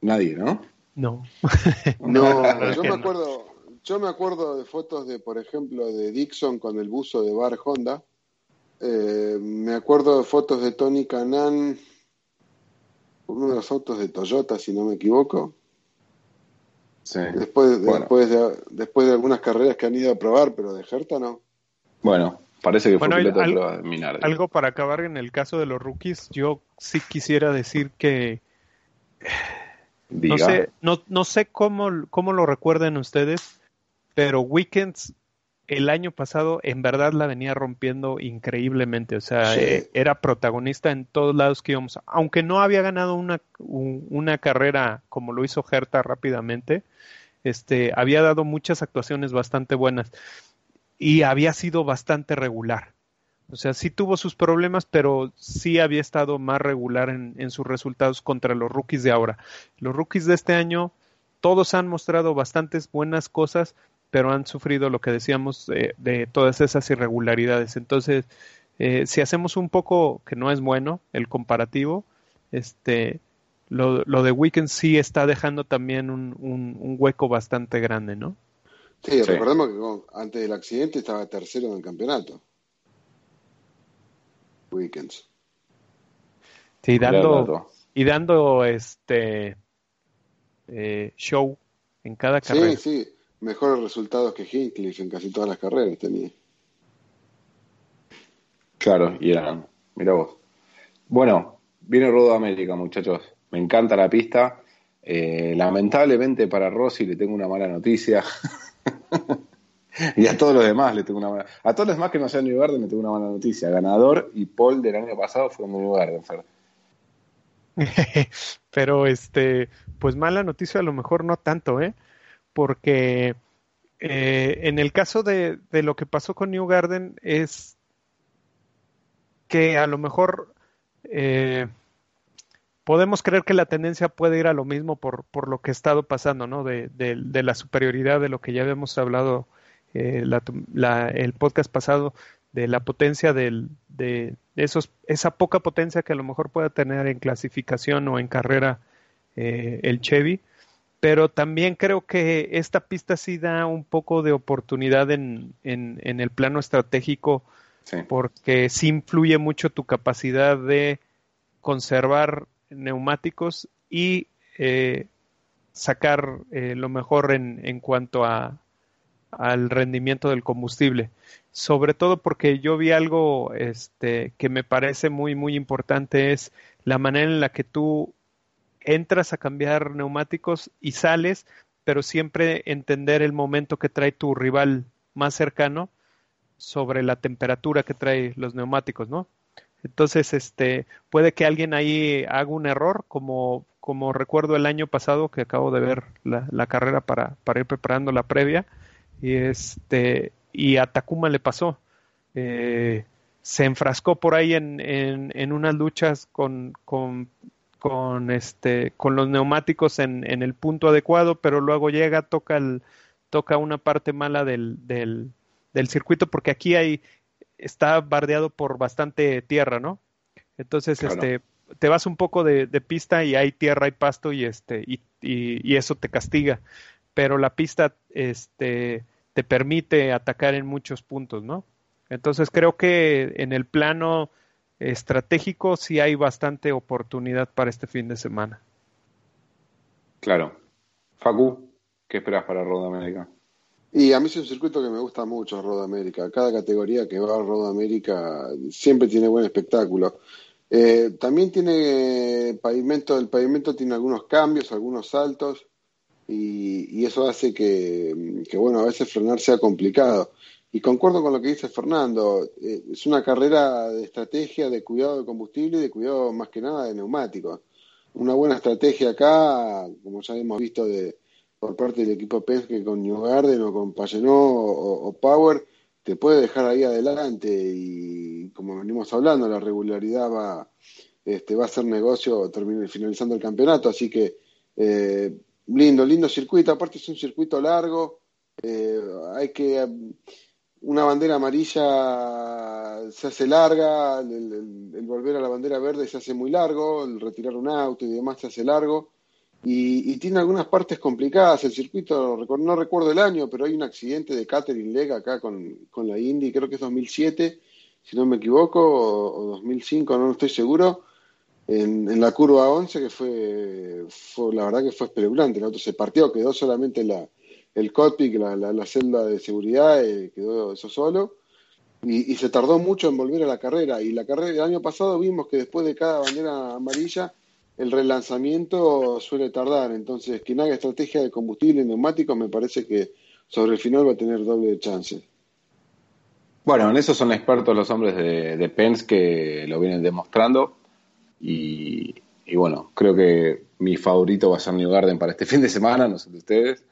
Nadie, ¿no? No. <laughs> no, yo me acuerdo, yo me acuerdo de fotos de, por ejemplo, de Dixon con el buzo de Bar Honda eh, me acuerdo de fotos de Tony Canan, uno de los autos de Toyota, si no me equivoco. Después, después, de, después de algunas carreras que han ido a probar, pero de Herta no. Bueno, parece que fue piloto de Algo para acabar en el caso de los rookies, yo sí quisiera decir que no sé, no, no sé cómo, cómo lo recuerden ustedes, pero Weekends el año pasado en verdad la venía rompiendo increíblemente, o sea, eh, era protagonista en todos lados que íbamos, aunque no había ganado una, una carrera como lo hizo Herta rápidamente, este, había dado muchas actuaciones bastante buenas y había sido bastante regular. O sea, sí tuvo sus problemas, pero sí había estado más regular en, en sus resultados contra los rookies de ahora. Los rookies de este año todos han mostrado bastantes buenas cosas, pero han sufrido lo que decíamos de, todas esas irregularidades. Entonces, eh, si hacemos un poco, que no es bueno, el comparativo, este, lo, lo de Weekend sí está dejando también un, un, hueco bastante grande, ¿no? Sí, recordemos que antes del accidente estaba tercero en el campeonato. Weekends. Sí, dando, y dando este eh, show en cada carrera. Sí, sí, mejores resultados que Hinkley en casi todas las carreras tenía. Claro, y eran, mira vos. Bueno, viene Rodo América, muchachos. Me encanta la pista. Eh, lamentablemente para Rossi le tengo una mala noticia. <laughs> y a todos los demás le tengo una mala A todos los demás que no sean New Garden le tengo una mala noticia. Ganador y Paul del año pasado fueron de New Garden, <laughs> Pero este, pues mala noticia a lo mejor no tanto, ¿eh? Porque eh, en el caso de, lo que pasó con New Garden es que a lo mejor eh, podemos creer que la tendencia puede ir a lo mismo por, por lo que ha estado pasando, ¿no? De, de, la superioridad de lo que ya habíamos hablado eh, la, el podcast pasado, de la potencia del, de esos, esa poca potencia que a lo mejor pueda tener en clasificación o en carrera eh, el Chevy. Pero también creo que esta pista sí da un poco de oportunidad en, en, en el plano estratégico, porque sí influye mucho tu capacidad de conservar neumáticos y eh, sacar eh, lo mejor en, en cuanto a, al rendimiento del combustible. Sobre todo porque yo vi algo este, que me parece muy, muy importante, es la manera en la que tú entras a cambiar neumáticos y sales, pero siempre entender el momento que trae tu rival más cercano sobre la temperatura que trae los neumáticos, ¿no? Entonces, este, puede que alguien ahí haga un error, como, como recuerdo el año pasado que acabo de ver la, carrera para, para, ir preparando la previa, y este, y a Takuma le pasó. Eh, se enfrascó por ahí en, en, en unas luchas con, con, con, este, con los neumáticos en, en, el punto adecuado, pero luego llega, toca, el, toca una parte mala del, del, del circuito, porque aquí hay está bardeado por bastante tierra, ¿no? Entonces, este, te vas un poco de, pista y hay tierra y pasto y este, y, y, eso te castiga. Pero la pista, este, te permite atacar en muchos puntos, ¿no? Entonces creo que en el plano estratégico sí hay bastante oportunidad para este fin de semana. Claro. Facu, ¿qué esperas para Roda América? Y a mí es un circuito que me gusta mucho, Road América. Cada categoría que va a Road América siempre tiene buen espectáculo. Eh, también tiene pavimento, el pavimento tiene algunos cambios, algunos saltos, y, eso hace que, bueno, a veces frenar sea complicado. Y concuerdo con lo que dice Fernando, eh, es una carrera de estrategia, de cuidado de combustible y de cuidado más que nada de neumáticos. Una buena estrategia acá, como ya hemos visto de, por parte del equipo Penske con New Garden o con Pagenot o, Power, te puede dejar ahí adelante. Y como venimos hablando, la regularidad va, este, va a ser negocio finalizando el campeonato, así que eh, lindo, lindo circuito, aparte es un circuito largo, eh, hay que una bandera amarilla se hace larga, el, volver a la bandera verde se hace muy largo, el retirar un auto y demás se hace largo. Y, tiene algunas partes complicadas. El circuito, no recuerdo el año, pero hay un accidente de Catherine Leg acá con, la Indy, creo que es 2007, si no me equivoco, o, 2005, no, estoy seguro, en, la curva 11, que fue, fue, la verdad que fue espeluznante. El auto se partió, quedó solamente la, el cockpit, la, la, celda de seguridad, eh, quedó eso solo. Y, y se tardó mucho en volver a la carrera. Y la carrera del año pasado vimos que después de cada bandera amarilla el relanzamiento suele tardar, entonces quien haga estrategia de combustible y neumáticos me parece que sobre el final va a tener doble chance. Bueno, en eso son expertos los hombres de, de Pence que lo vienen demostrando y, bueno, creo que mi favorito va a ser New Garden para este <laughs> fin de semana, no sé de ustedes,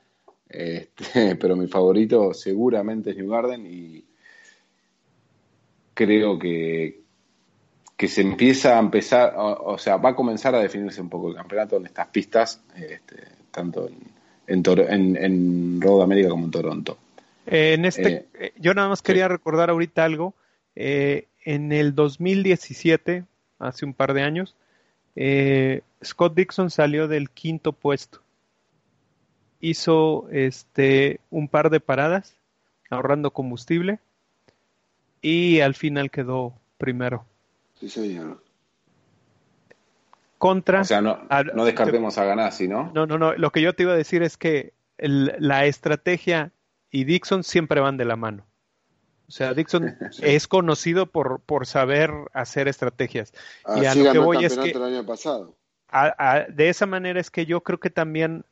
este, <laughs> pero mi favorito seguramente es New Garden y creo que, que se empieza a empezar, o, sea, va a comenzar a definirse un poco el campeonato en estas pistas, este, tanto en, en, Road America como en Toronto. Eh, en este, eh, yo nada más quería recordar ahorita algo. en el 2017, hace un par de años, Scott Dixon salió del quinto puesto. Hizo este un par de paradas ahorrando combustible y al final quedó primero. Sí, señor. Contra. O sea, no, no descartemos a Ganassi, ¿no? No, no, no. Lo que yo te iba a decir es que la estrategia y Dixon siempre van de la mano. O sea, Dixon <laughs> es conocido por, por saber hacer estrategias. y a lo que voy es que. El año pasado. de esa manera es que yo creo que también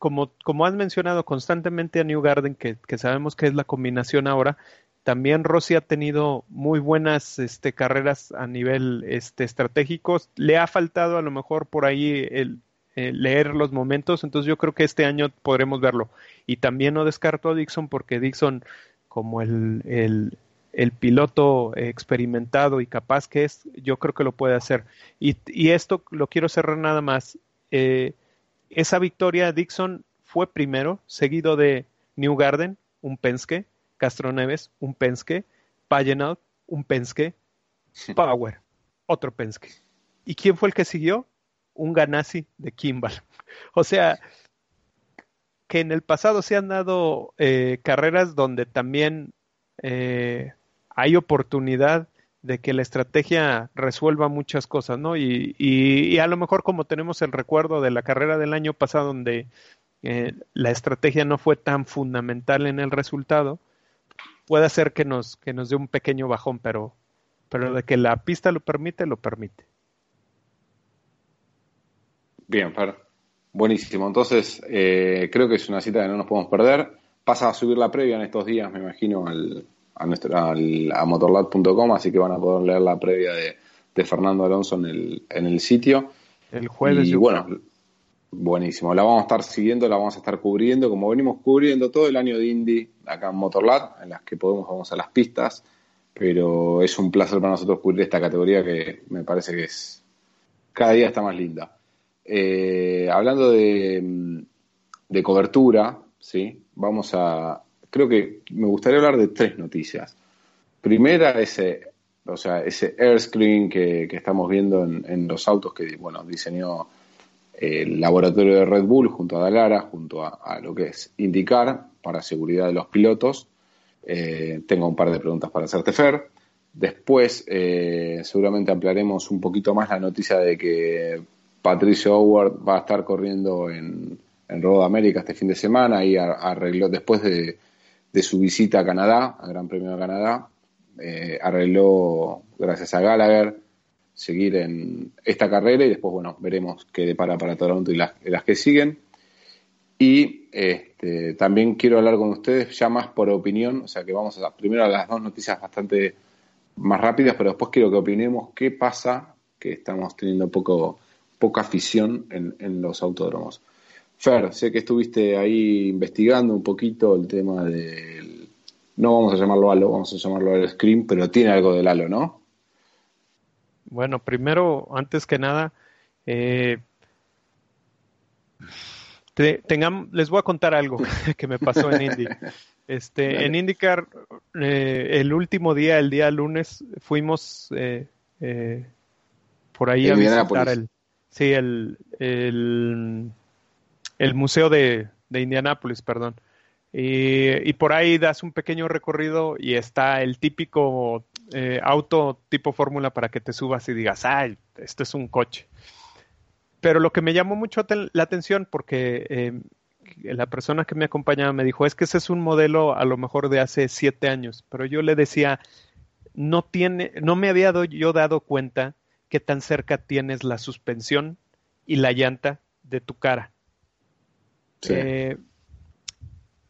como, como has mencionado constantemente a New Garden, que, que, sabemos que es la combinación ahora, también Rossi ha tenido muy buenas este, carreras a nivel este, estratégico. Le ha faltado a lo mejor por ahí el, leer los momentos, entonces yo creo que este año podremos verlo. Y también no descarto a Dixon porque Dixon, como el, el, el piloto experimentado y capaz que es, yo creo que lo puede hacer. Y, y esto lo quiero cerrar nada más. Eh, esa victoria, Dixon fue primero, seguido de New Garden, un Penske, Castro Neves, un Penske, Pagenot, un Penske, Power, otro Penske. ¿Y quién fue el que siguió? Un Ganassi de Kimball. <laughs> O sea, que en el pasado se han dado eh, carreras donde también eh, hay oportunidad de que la estrategia resuelva muchas cosas, ¿no? Y, y, a lo mejor como tenemos el recuerdo de la carrera del año pasado donde eh, la estrategia no fue tan fundamental en el resultado, puede ser que nos, que nos dé un pequeño bajón, pero, pero de que la pista lo permite, lo permite. Bien, Fer. Buenísimo. Entonces, eh, creo que es una cita que no nos podemos perder. Pasa a subir la previa en estos días, me imagino, al, a, nuestro, al, a motorlab.com, así que van a poder leer la previa de, de Fernando Alonso en el, en el sitio. El jueves. Y bueno, Buenísimo, la vamos a estar siguiendo, la vamos a estar cubriendo, como venimos cubriendo todo el año de Indy acá en Motorlab, en las que podemos vamos a las pistas, pero es un placer para nosotros cubrir esta categoría que me parece que es cada día está más linda. Eh, hablando de, de cobertura, sí, vamos a, creo que me gustaría hablar de tres noticias. Primera, ese, o sea, ese airscreen que, que estamos viendo en, en los autos que, bueno, diseñó el laboratorio de Red Bull junto a Dalara, junto a, lo que es indicar para seguridad de los pilotos. Eh, tengo un par de preguntas para hacerte, Fer. Después, eh, seguramente ampliaremos un poquito más la noticia de que Patricio Howard va a estar corriendo en, en Road América este fin de semana y arregló, después de, su visita a Canadá, al Gran Premio de Canadá, eh, arregló, gracias a Gallagher, seguir en esta carrera y después, bueno, veremos qué depara para Toronto y las, las que siguen. Y este, también quiero hablar con ustedes ya más por opinión, o sea que vamos a primero a las dos noticias bastante más rápidas, pero después quiero que opinemos qué pasa, que estamos teniendo poco, poca afición en, en los autódromos. Fer, sé que estuviste ahí investigando un poquito el tema del, no vamos a llamarlo halo, vamos a llamarlo el screen, pero tiene algo del halo, ¿no? Bueno, primero, antes que nada, eh, les voy a contar algo <laughs> que me pasó en Indy. Este, en IndyCar, eh, el último día, el día lunes, fuimos eh, por ahí a visitar el, sí, el, el, el museo de, de Indianápolis, perdón. Y, por ahí das un pequeño recorrido y está el típico eh, auto tipo fórmula para que te subas y digas, ay, esto es un coche. Pero lo que me llamó mucho la atención, porque eh, la persona que me acompañaba me dijo, es que ese es un modelo a lo mejor de hace siete años, pero yo le decía, no tiene, no me había yo dado cuenta que tan cerca tienes la suspensión y la llanta de tu cara. Eh,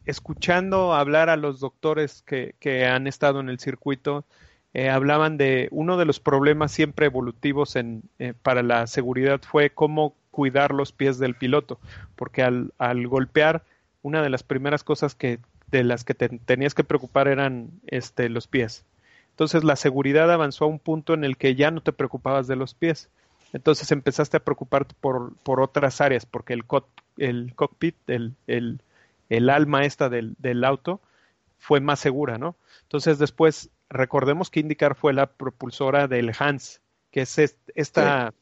escuchando hablar a los doctores que, han estado en el circuito, eh, hablaban de uno de los problemas siempre evolutivos eh, para la seguridad fue cómo cuidar los pies del piloto, porque al, golpear, una de las primeras cosas de las que te tenías que preocupar eran este, los pies. Entonces la seguridad avanzó a un punto en el que ya no te preocupabas de los pies. Entonces empezaste a preocuparte por, por otras áreas, porque el, el cockpit, el, el, el alma esta del, del, auto, fue más segura, ¿no? Entonces después, recordemos que IndyCar fue la propulsora del Hans, que es esta,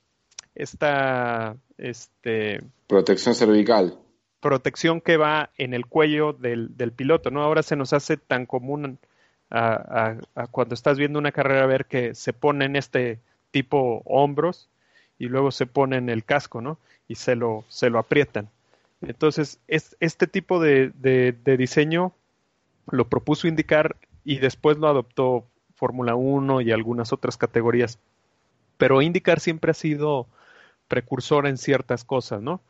esta, este... Protección cervical. Protección que va en el cuello del, del piloto, ¿no? Ahora se nos hace tan común a, a, cuando estás viendo una carrera ver que se ponen este tipo hombros y luego se ponen el casco, ¿no? Y se lo, se lo aprietan. Entonces, es, este tipo de, de, diseño lo propuso indicar y después lo adoptó Fórmula 1 y algunas otras categorías. Pero indicar siempre ha sido precursor en ciertas cosas, ¿no?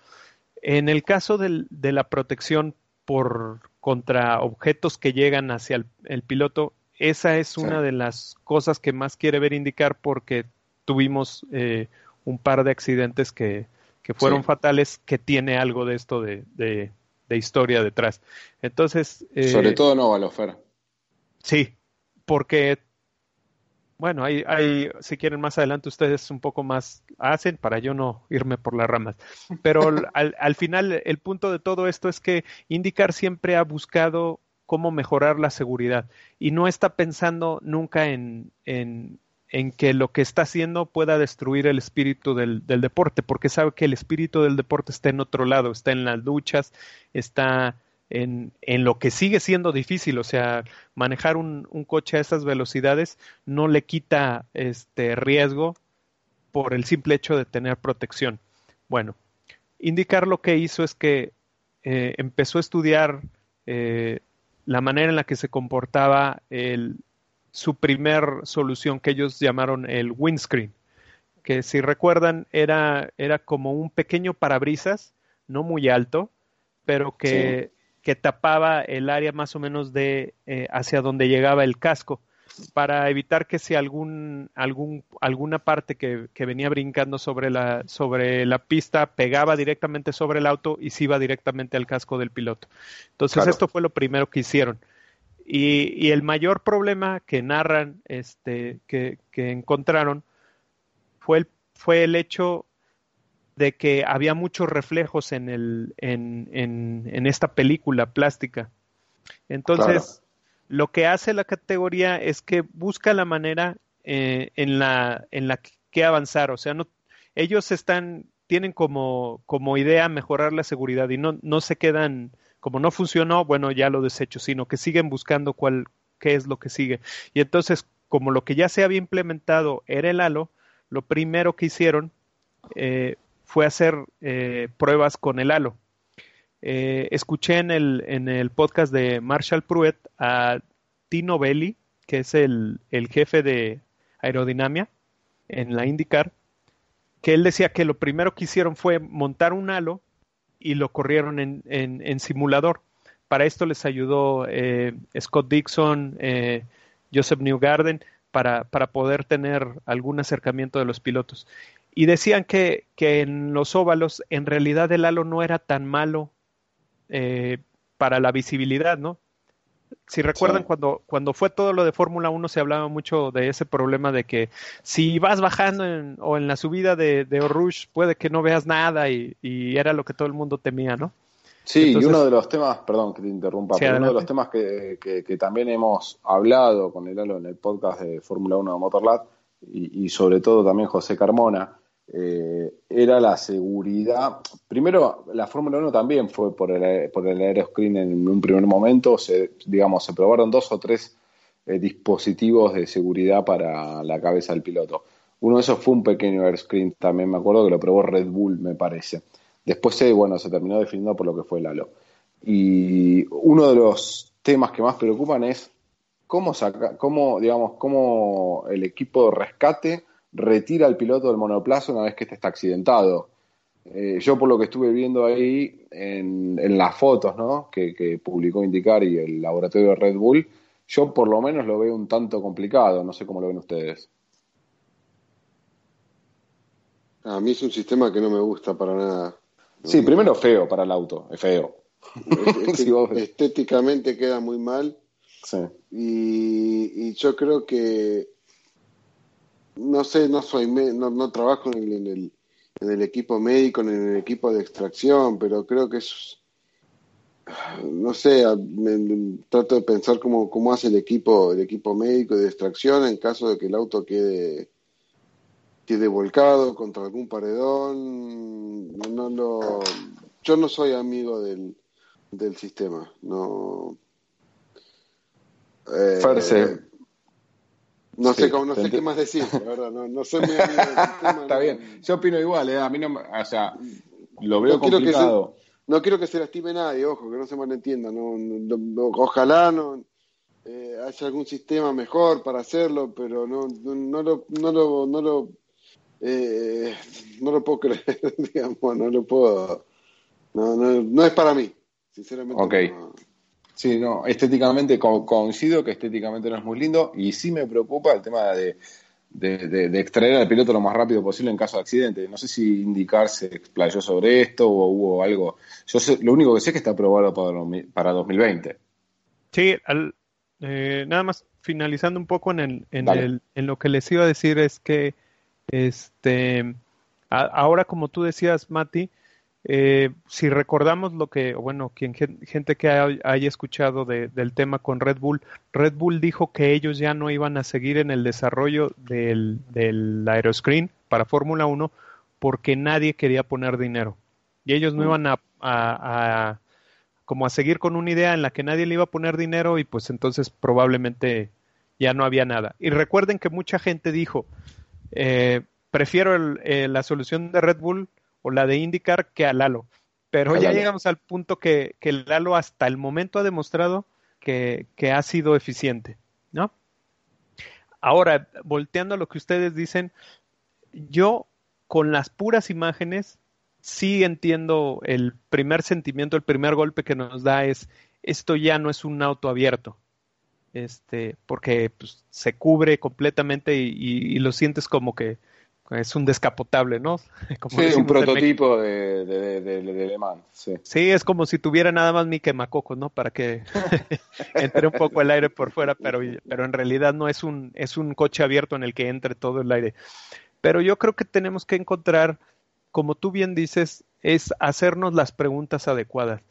En el caso del, de la protección por contra objetos que llegan hacia el, piloto, esa es una de las cosas que más quiere ver indicar porque tuvimos eh, un par de accidentes que, que fueron fatales, que tiene algo de esto de, de, historia detrás. Entonces. Eh, Sobre todo no, Valofer. Sí, porque. Bueno, hay, hay, si quieren más adelante ustedes un poco más hacen para yo no irme por las ramas. Pero al, <laughs> al final el punto de todo esto es que Indicar siempre ha buscado cómo mejorar la seguridad y no está pensando nunca en, en, en que lo que está haciendo pueda destruir el espíritu del, deporte, porque sabe que el espíritu del deporte está en otro lado, está en las luchas, está en, en lo que sigue siendo difícil, o sea, manejar un, un, coche a esas velocidades no le quita este riesgo por el simple hecho de tener protección. Bueno, indicar lo que hizo es que eh, empezó a estudiar eh, la manera en la que se comportaba el, su primer solución que ellos llamaron el windscreen, que si recuerdan era, era como un pequeño parabrisas, no muy alto, pero que, que tapaba el área más o menos de eh, hacia donde llegaba el casco para evitar que si algún, algún, alguna parte que, que, venía brincando sobre la, sobre la pista pegaba directamente sobre el auto y se iba directamente al casco del piloto. Entonces esto fue lo primero que hicieron. Y, el mayor problema que narran, este, que, encontraron, fue el, fue el hecho de que había muchos reflejos en, el, en, en, esta película plástica. Entonces, lo que hace la categoría es que busca la manera eh, en, la, en la que avanzar. O sea, no, ellos están, tienen como, como idea mejorar la seguridad y no, no se quedan como no funcionó, bueno, ya lo desecho, sino que siguen buscando cuál, qué es lo que sigue. Y entonces, como lo que ya se había implementado era el halo, lo primero que hicieron eh, fue hacer eh, pruebas con el halo. Eh, escuché en el, en el podcast de Marshall Pruitt a Tino Belli, que es el, el jefe de aerodinámica en la IndyCar, que él decía que lo primero que hicieron fue montar un halo y lo corrieron en, en, simulador. Para esto les ayudó eh, Scott Dixon, eh, Joseph Newgarden, para, para poder tener algún acercamiento de los pilotos. Y decían que, que en los óvalos en realidad el halo no era tan malo eh, para la visibilidad, ¿no? Si recuerdan cuando, cuando fue todo lo de Fórmula 1 se hablaba mucho de ese problema de que si vas bajando o en la subida de, de puede que no veas nada y, era lo que todo el mundo temía, ¿no? Sí, y uno de los temas, perdón que te interrumpa, pero uno de los temas que, que, también hemos hablado con el en el podcast de Fórmula 1 de Motorlab y, y sobre todo también José Carmona, eh, era la seguridad. Primero, la Fórmula 1 también fue por el, por el aeroscreen en un primer momento. Se, digamos, se probaron dos o tres eh, dispositivos de seguridad para la cabeza del piloto. Uno de esos fue un pequeño aeroscreen, también me acuerdo que lo probó Red Bull, me parece. Después, eh, bueno, se terminó definiendo por lo que fue el halo. Y uno de los temas que más preocupan es cómo, saca, cómo digamos, cómo el equipo de rescate retira al piloto del monoplaza una vez que este está accidentado. Eh, yo por lo que estuve viendo ahí en, en las fotos ¿no? que, publicó Indicar y el laboratorio de Red Bull, yo por lo menos lo veo un tanto complicado, no sé cómo lo ven ustedes. A mí es un sistema que no me gusta para nada. Sí, primero feo para el auto, es feo. <laughs> estéticamente queda muy mal. Sí. y yo creo que no sé, no soy, no, no trabajo en el, en el, equipo médico, en el equipo de extracción, pero creo que es, no sé, trato de pensar cómo, cómo hace el equipo, el equipo médico de extracción en caso de que el auto quede, quede volcado contra algún paredón. No, lo, yo no soy amigo del, del sistema, no. Eh, no sé, cómo, no sé qué más decir, la verdad, no, no soy muy <laughs> amigo del sistema. Está bien, yo opino igual, ¿eh? a mí no, o sea, lo veo complicado. no quiero que se lastime nadie, ojo, que no se malentienda, no, ojalá no eh, haya algún sistema mejor para hacerlo, pero no, no, lo, no lo, no lo, eh, no lo puedo creer, <laughs> digamos, no lo puedo, no, no, no es para mí, sinceramente. Okay. Sí, no, estéticamente coincido que estéticamente no es muy lindo y sí me preocupa el tema de, de, extraer al piloto lo más rápido posible en caso de accidente. No sé si indicar se explayó sobre esto o hubo algo. Yo sé, lo único que sé es que está aprobado para, para 2020. Sí, eh, nada más finalizando un poco en, el, en, el, en lo que les iba a decir es que este ahora como tú decías, Mati, eh, si recordamos lo que, bueno, quien, gente que haya escuchado del tema con Red Bull, Red Bull dijo que ellos ya no iban a seguir en el desarrollo del, del aeroscreen para Fórmula 1 porque nadie quería poner dinero. Y ellos no mm. iban a, a, como a seguir con una idea en la que nadie le iba a poner dinero y pues entonces probablemente ya no había nada. Y recuerden que mucha gente dijo, eh, prefiero eh, la solución de Red Bull o la de IndyCar que a Lalo. Pero ya llegamos al punto que, que Lalo hasta el momento ha demostrado que, que ha sido eficiente, ¿no? Ahora, volteando a lo que ustedes dicen, yo con las puras imágenes sí entiendo el primer sentimiento, el primer golpe que nos da es esto ya no es un auto abierto. Este, porque pues, se cubre completamente y, lo sientes como que es un descapotable, ¿no? <laughs> Como sí, un prototipo de, de, de, de, Le Mans. Sí. sí. es como si tuviera nada más mi quemacoco, ¿no? Para que <laughs> entre un poco el aire por fuera, pero, pero en realidad no es un, es un coche abierto en el que entre todo el aire. Pero yo creo que tenemos que encontrar, como tú bien dices, es hacernos las preguntas adecuadas.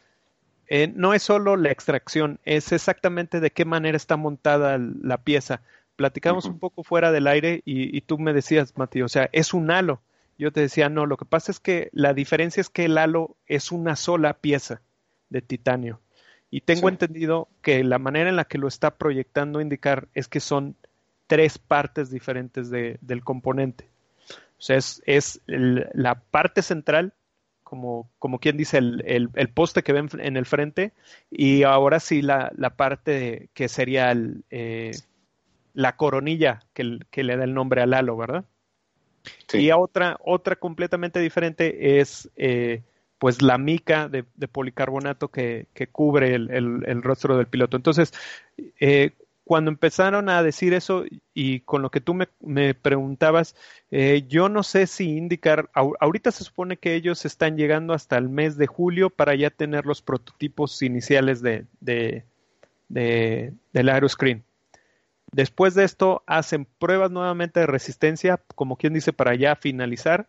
Eh, no es solo la extracción, es exactamente de qué manera está montada la pieza platicamos un poco fuera del aire y, tú me decías, Mati, o sea, es un halo. Yo te decía, no, lo que pasa es que la diferencia es que el halo es una sola pieza de titanio. Y tengo entendido que la manera en la que lo está proyectando indicar es que son tres partes diferentes de, del componente. O sea, es, es la parte central, como, como quien dice, el, el, poste que ven en el frente, y ahora sí la, la parte que sería el, eh, la coronilla que, que, le da el nombre al halo, ¿verdad? Y otra, otra completamente diferente es eh, pues la mica de, policarbonato que, que cubre el, el, rostro del piloto. Entonces, eh, cuando empezaron a decir eso y con lo que tú me, me preguntabas, eh, yo no sé si indicar, ahorita se supone que ellos están llegando hasta el mes de julio para ya tener los prototipos iniciales de, de, de del aeroscreen. Después de esto hacen pruebas nuevamente de resistencia, como quien dice, para ya finalizar.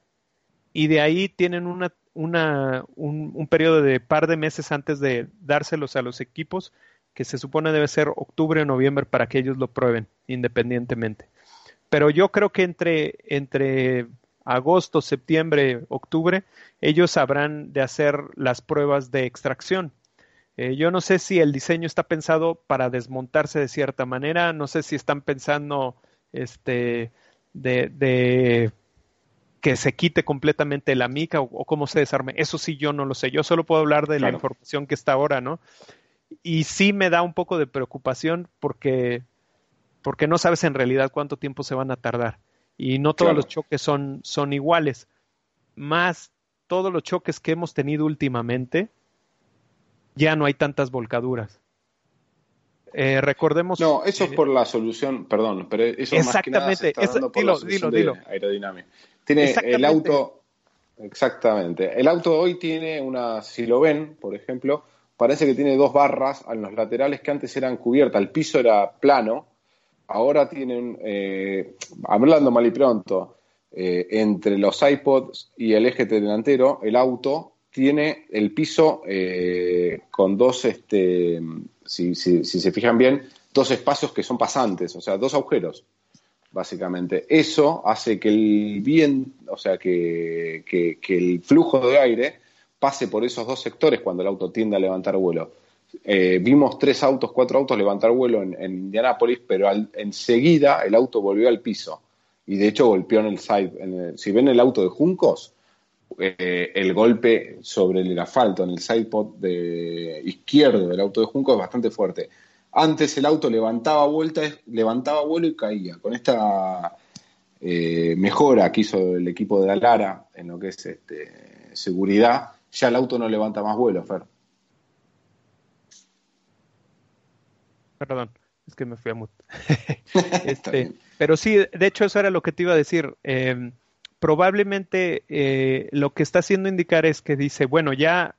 Y de ahí tienen una, una, un, un, periodo de par de meses antes de dárselos a los equipos, que se supone debe ser octubre o noviembre para que ellos lo prueben independientemente. Pero yo creo que entre, entre agosto, septiembre, octubre, ellos habrán de hacer las pruebas de extracción eh, yo no sé si el diseño está pensado para desmontarse de cierta manera, no sé si están pensando este, de, que se quite completamente la mica o, cómo se desarme. Eso sí yo no lo sé. Yo solo puedo hablar de la información que está ahora, ¿no? Y sí me da un poco de preocupación porque, porque no sabes en realidad cuánto tiempo se van a tardar. Y no todos los choques son, son iguales. Más todos los choques que hemos tenido últimamente, ya no hay tantas volcaduras. Eh, recordemos. No, eso es por la solución, perdón, pero eso más que nada se está dando por la solución de aerodinámica. Tiene el auto, exactamente. El auto hoy tiene una, si lo ven, por ejemplo, parece que tiene dos barras en los laterales que antes eran cubiertas. El piso era plano ahora tienen, eh, hablando mal y pronto, eh, entre los iPods y el eje delantero, el auto tiene el piso eh, con dos, este, si, si, se fijan bien, dos espacios que son pasantes, o sea, dos agujeros, básicamente. Eso hace que el bien, o sea, que, que, el flujo de aire pase por esos dos sectores cuando el auto tiende a levantar vuelo. Eh, vimos tres autos, cuatro autos levantar vuelo en, en Indianápolis, pero al, enseguida el auto volvió al piso y de hecho golpeó en el side. si ven el auto de Juncos, eh, el golpe sobre el asfalto en el sidepod de izquierdo del auto de Juncos es bastante fuerte. Antes el auto levantaba vuelta, levantaba vuelo y caía. Con esta eh, mejora que hizo el equipo de Alara en lo que es este, seguridad, ya el auto no levanta más vuelo, Fer. Perdón, es que me fui a mut. <laughs> <laughs> este, pero sí, de hecho eso era lo que te iba a decir. Em, probablemente eh, lo que está haciendo indicar es que dice, bueno, ya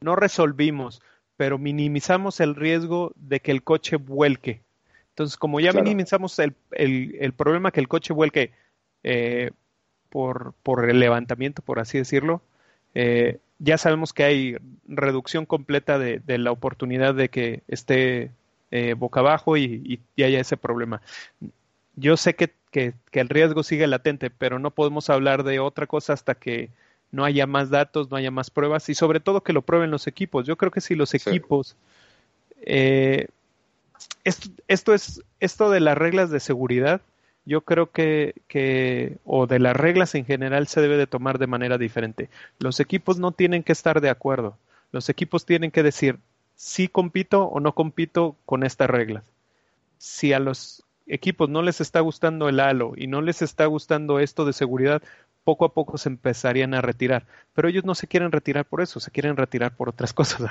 no resolvimos, pero minimizamos el riesgo de que el coche vuelque. Entonces, como ya minimizamos el, el, problema que el coche vuelque eh, por, por, el levantamiento, por así decirlo, eh, ya sabemos que hay reducción completa de, de la oportunidad de que esté boca abajo y, y, haya ese problema yo sé que, que, el riesgo sigue latente, pero no podemos hablar de otra cosa hasta que no haya más datos, no haya más pruebas y sobre todo que lo prueben los equipos. Yo creo que si los equipos... Eh, esto, esto, es esto de las reglas de seguridad, yo creo que, que, o de las reglas en general, se debe de tomar de manera diferente. Los equipos no tienen que estar de acuerdo. Los equipos tienen que decir si compito o no compito con estas reglas. Si a los equipos no les está gustando el halo y no les está gustando esto de seguridad, poco a poco se empezarían a retirar. Pero ellos no se quieren retirar por eso, se quieren retirar por otras <laughs> cosas.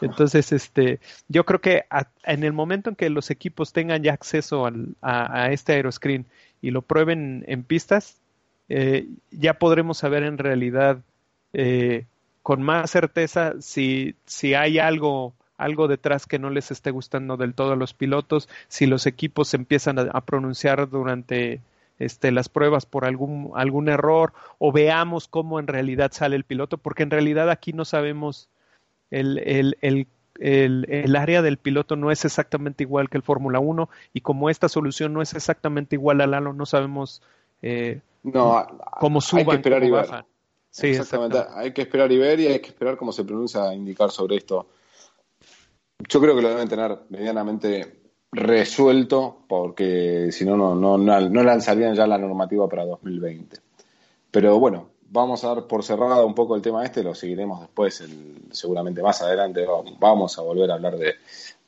Entonces, este, yo creo que en el momento en que los equipos tengan ya acceso a, este aeroscreen y lo prueben en pistas, eh, ya podremos saber en realidad eh, con más certeza si, si hay algo algo detrás que no les esté gustando del todo a los pilotos, si los equipos se empiezan a, pronunciar durante este, las pruebas por algún, algún error o veamos cómo en realidad sale el piloto, porque en realidad aquí no sabemos el, el, el, el, área del piloto no es exactamente igual que el Fórmula 1 y como esta solución no es exactamente igual al halo, no sabemos eh, no, cómo suban, hay que esperar y bajan. Sí, exactamente. Hay que esperar y ver y hay que esperar cómo se pronuncia indicar sobre esto yo creo que lo deben tener medianamente resuelto porque si no, no, no, no lanzarían ya la normativa para 2020. Pero bueno, vamos a dar por cerrado un poco el tema este, lo seguiremos después, seguramente más adelante vamos a volver a hablar de,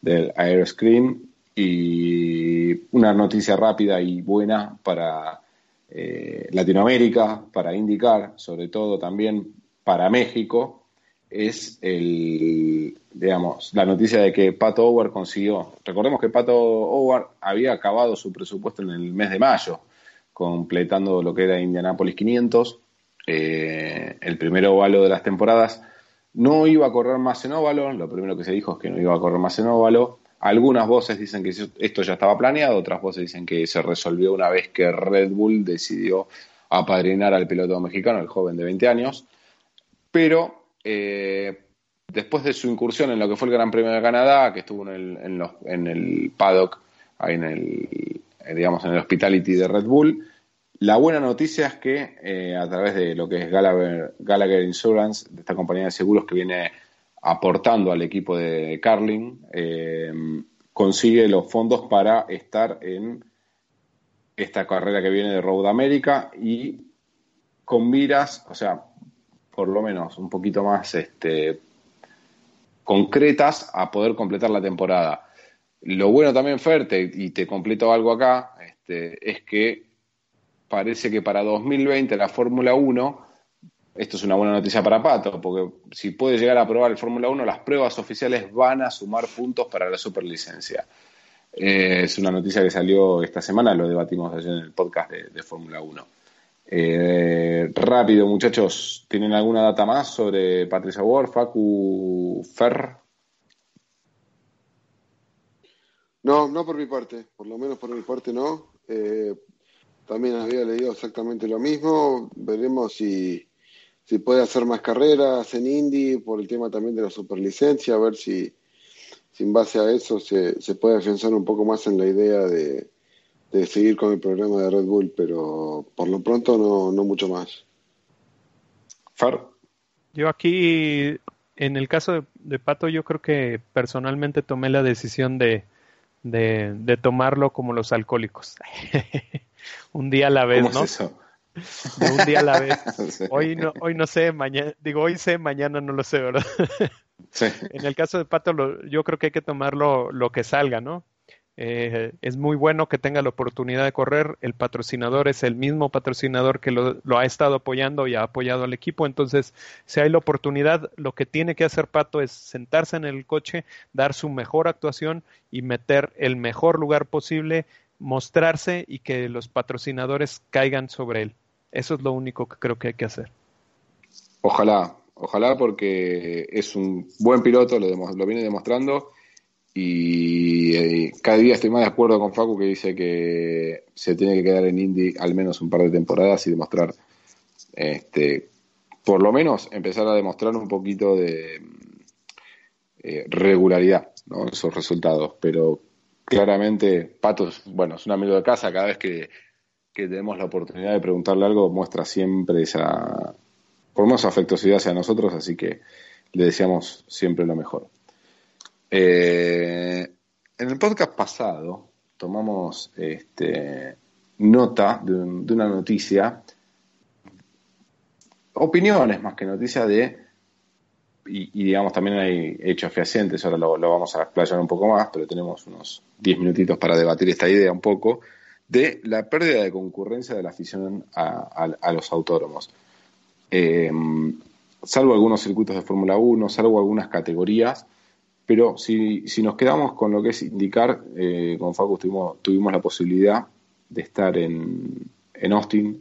del Aeroscreen y una noticia rápida y buena para eh, Latinoamérica, para indicar, sobre todo también para México, es el, digamos, la noticia de que Pato Howard consiguió. Recordemos que Pato Howard había acabado su presupuesto en el mes de mayo, completando lo que era Indianapolis 500, eh, el primer óvalo de las temporadas. No iba a correr más en óvalo, lo primero que se dijo es que no iba a correr más en óvalo. Algunas voces dicen que esto ya estaba planeado, otras voces dicen que se resolvió una vez que Red Bull decidió apadrinar al piloto mexicano, el joven de 20 años. Pero eh, después de su incursión en lo que fue el Gran Premio de Canadá, que estuvo en el, en, el paddock, ahí en el, eh, digamos, en el hospitality de Red Bull, la buena noticia es que eh, a través de lo que es Gallagher, Insurance, de esta compañía de seguros que viene aportando al equipo de Carlin, consigue los fondos para estar en esta carrera que viene de Road America y con miras, o sea, por lo menos un poquito más este, concretas a poder completar la temporada. Lo bueno también, Fer, y te completo algo acá, este, es que parece que para 2020 la Fórmula 1, esto es una buena noticia para Pato, porque si puede llegar a probar el Fórmula 1, las pruebas oficiales van a sumar puntos para la superlicencia. Eh, es una noticia que salió esta semana, lo debatimos ayer en el podcast de, de Fórmula 1. Eh, rápido, muchachos, ¿tienen alguna data más sobre Patricia Ward, Facu Fer? No, no por mi parte, por lo menos por mi parte no. Eh, también había leído exactamente lo mismo. Veremos si, si puede hacer más carreras en Indy por el tema también de la superlicencia, a ver si, si en base a eso se, se puede afianzar un poco más en la idea de, de seguir con el programa de Red Bull, pero por lo pronto no, no mucho más. Far. Yo aquí, en el caso de, Pato, yo creo que personalmente tomé la decisión de, de, de tomarlo como los alcohólicos. <laughs> un día a la vez, ¿no? De un día a la vez. <laughs> Hoy no, hoy no sé, mañana, digo, hoy sé, mañana no lo sé, ¿verdad? Sí. <laughs> En el caso de Pato, yo creo que hay que tomarlo lo que salga, ¿no? Eh, es muy bueno que tenga la oportunidad de correr. El patrocinador es el mismo patrocinador que lo, ha estado apoyando y ha apoyado al equipo. Entonces, si hay la oportunidad, lo que tiene que hacer Pato es sentarse en el coche, dar su mejor actuación y meter el mejor lugar posible, mostrarse y que los patrocinadores caigan sobre él. Eso es lo único que creo que hay que hacer. Ojalá, ojalá porque es un buen piloto, lo, lo viene demostrando y eh, cada día estoy más de acuerdo con Facu que dice que se tiene que quedar en Indy al menos un par de temporadas y demostrar, este, por lo menos empezar a demostrar un poquito de eh, regularidad ¿no? esos resultados. Pero claramente, Patos, bueno, es un amigo de casa, cada vez que, que tenemos la oportunidad de preguntarle algo, muestra siempre esa, por más afectuosidad hacia nosotros, así que le deseamos siempre lo mejor. Eh, en el podcast pasado tomamos este, nota de, una noticia, opiniones más que noticias de, y, digamos también hay hechos fehacientes, ahora lo, vamos a explayar un poco más, pero tenemos unos 10 minutitos para debatir esta idea un poco, de la pérdida de concurrencia de la afición a, los autódromos. Eh, salvo algunos circuitos de Fórmula 1, salvo algunas categorías, pero si, si nos quedamos con lo que es indicar, eh, con Facu tuvimos, tuvimos la posibilidad de estar en, en Austin,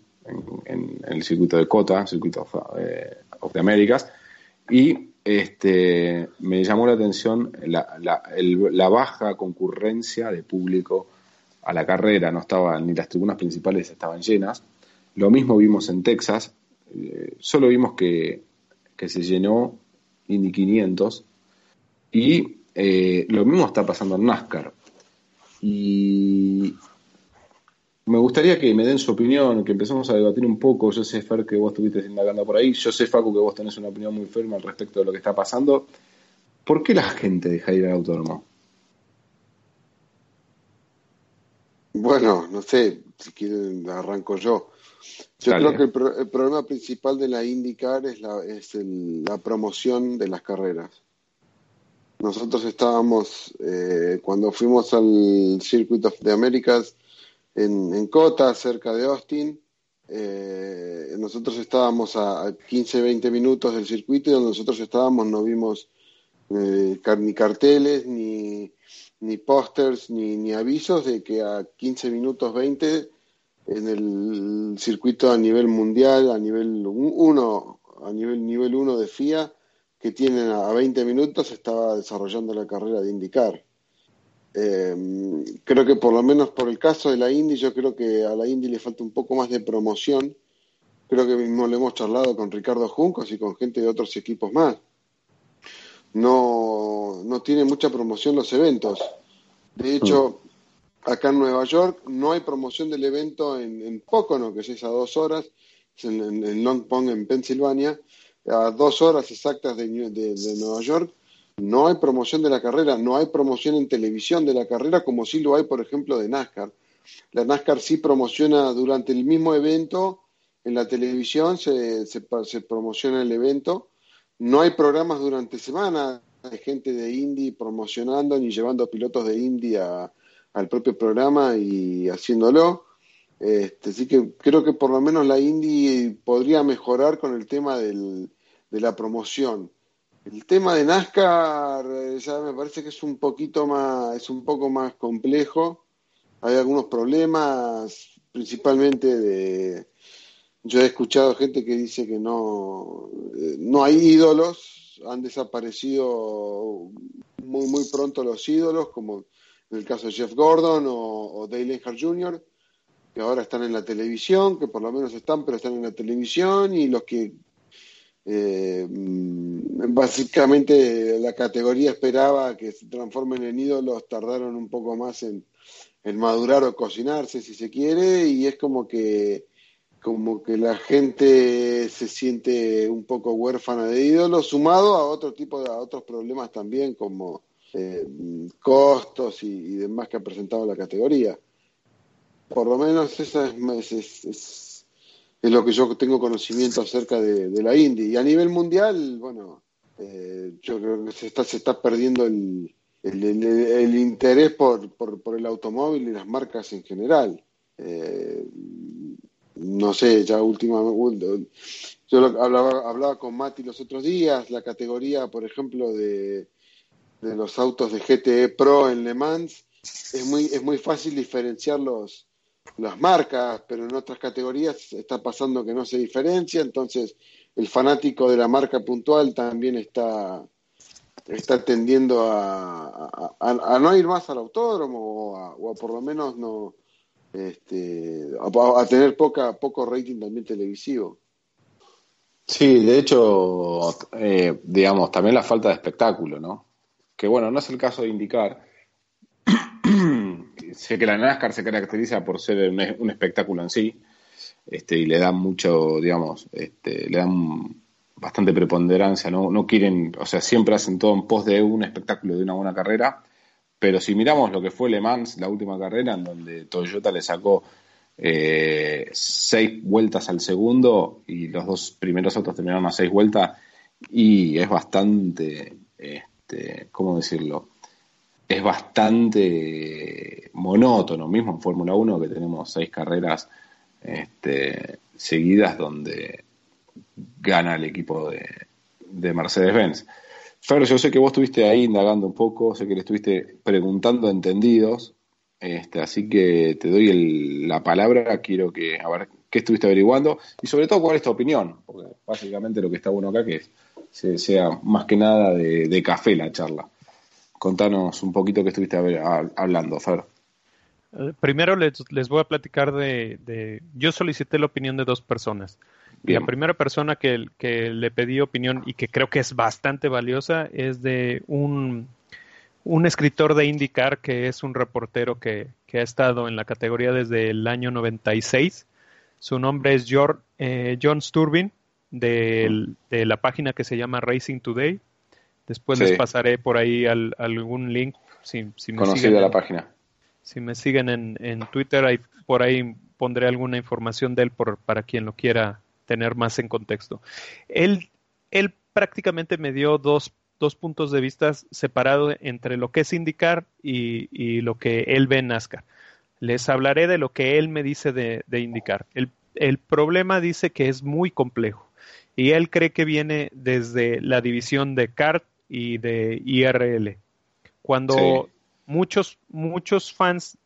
en, el circuito de Cota, circuito of, eh, Americas, y este, me llamó la atención la, la, la, baja concurrencia de público a la carrera, no estaban, ni las tribunas principales estaban llenas. Lo mismo vimos en Texas, eh, solo vimos que, que se llenó Indy 500 y eh, lo mismo está pasando en NASCAR. Y me gustaría que me den su opinión, que empecemos a debatir un poco. Yo sé, Fer, que vos estuviste indagando por ahí. Yo sé, Facu, que vos tenés una opinión muy firme al respecto de lo que está pasando. ¿Por qué la gente deja ir al autónomo? Bueno, no sé, si quieren arranco yo. Yo creo que el, problema principal de la IndyCar es, la, es la promoción de las carreras. Nosotros estábamos, eh, cuando fuimos al Circuit of the Americas en, en Cota, cerca de Austin, eh, nosotros estábamos a 15, 20 minutos del circuito y donde nosotros estábamos no vimos eh, ni carteles, ni, ni pósters, ni, ni avisos de que a 15 minutos 20 en el circuito a nivel mundial, a nivel 1, a nivel nivel 1 de FIA, que tienen a 20 minutos estaba desarrollando la carrera de indicar. Eh, creo que por lo menos por el caso de la Indy, yo creo que a la Indy le falta un poco más de promoción. Creo que mismo lo hemos charlado con Ricardo Juncos y con gente de otros equipos más. No, no tiene mucha promoción los eventos. De hecho, acá en Nueva York no hay promoción del evento en, en Pocono, que es a dos horas, en, en Long Pond, en Pensilvania, a dos horas exactas de, Nueva York, no hay promoción de la carrera, no hay promoción en televisión de la carrera como sí lo hay, por ejemplo, de NASCAR. La NASCAR sí promociona durante el mismo evento, en la televisión se, se, promociona el evento. No hay programas durante semana de gente de Indy promocionando ni llevando pilotos de Indy al propio programa y haciéndolo. Este, así que creo que por lo menos la Indy podría mejorar con el tema del, de la promoción. El tema de NASCAR eh, ya me parece que es un poquito más, es un poco más complejo. Hay algunos problemas, principalmente de, yo he escuchado gente que dice que no, eh, no hay ídolos, han desaparecido muy muy pronto los ídolos, como en el caso de Jeff Gordon o, Dale Earnhardt Jr., que ahora están en la televisión, que por lo menos están, pero están en la televisión, y los que eh, básicamente la categoría esperaba que se transformen en ídolos, tardaron un poco más en, en madurar o cocinarse, si se quiere, y es como que como que la gente se siente un poco huérfana de ídolos, sumado a otro tipo de otros problemas también, como eh, costos y, demás que ha presentado la categoría. Por lo menos esa es, es, es, lo que yo tengo conocimiento acerca de, la Indy. Y a nivel mundial, bueno, eh, yo creo que se está, se está perdiendo el, el, interés por, por, por, el automóvil y las marcas en general. Eh, no sé, ya últimamente, yo hablaba, hablaba con Mati los otros días, la categoría, por ejemplo, de, de los autos de GTE Pro en Le Mans, es muy, es muy fácil diferenciar los, las marcas, pero en otras categorías está pasando que no se diferencia, entonces el fanático de la marca puntual también está, está tendiendo a, a, no ir más al autódromo o a por lo menos no este, a, tener poca, poco rating también televisivo. Sí, de hecho, eh, digamos, también la falta de espectáculo, ¿no? Que bueno, no es el caso de indicar. Sé que la NASCAR se caracteriza por ser un, espectáculo en sí, este, y le dan mucho, digamos, este, le dan bastante preponderancia, ¿no? no quieren, o sea, siempre hacen todo en pos de un espectáculo, de una buena carrera, pero si miramos lo que fue Le Mans, la última carrera, en donde Toyota le sacó eh, seis vueltas al segundo y los dos primeros autos terminaron a seis vueltas, y es bastante, este, ¿cómo decirlo? Es bastante monótono, mismo en Fórmula 1, que tenemos seis carreras este, seguidas donde gana el equipo de, de Mercedes-Benz. Fer, yo sé que vos estuviste ahí indagando un poco, sé que le estuviste preguntando entendidos, este, así que te doy la palabra, quiero que, a ver, qué estuviste averiguando y sobre todo cuál es tu opinión, porque básicamente lo que está bueno acá que es, sea más que nada de, café la charla. Contanos un poquito qué estuviste hablando, Fer. Eh, primero les, voy a platicar de, Yo solicité la opinión de dos personas. La primera persona que, que, le pedí opinión y que creo que es bastante valiosa es de un, un escritor de IndyCar que es un reportero que, que, ha estado en la categoría desde el año 96. Su nombre es John, eh, John Sturbin de, de, la página que se llama Racing Today. Después les pasaré por ahí algún link. Si, si me Conocida la página. Si me siguen en, en Twitter, ahí, por ahí pondré alguna información de él por, para quien lo quiera tener más en contexto. Él, él prácticamente me dio dos, dos puntos de vista separados entre lo que es indicar y, lo que él ve en NASCAR. Les hablaré de lo que él me dice de, indicar. El, el, problema dice que es muy complejo y él cree que viene desde la división de CART y de IRL. Cuando muchos, muchos fans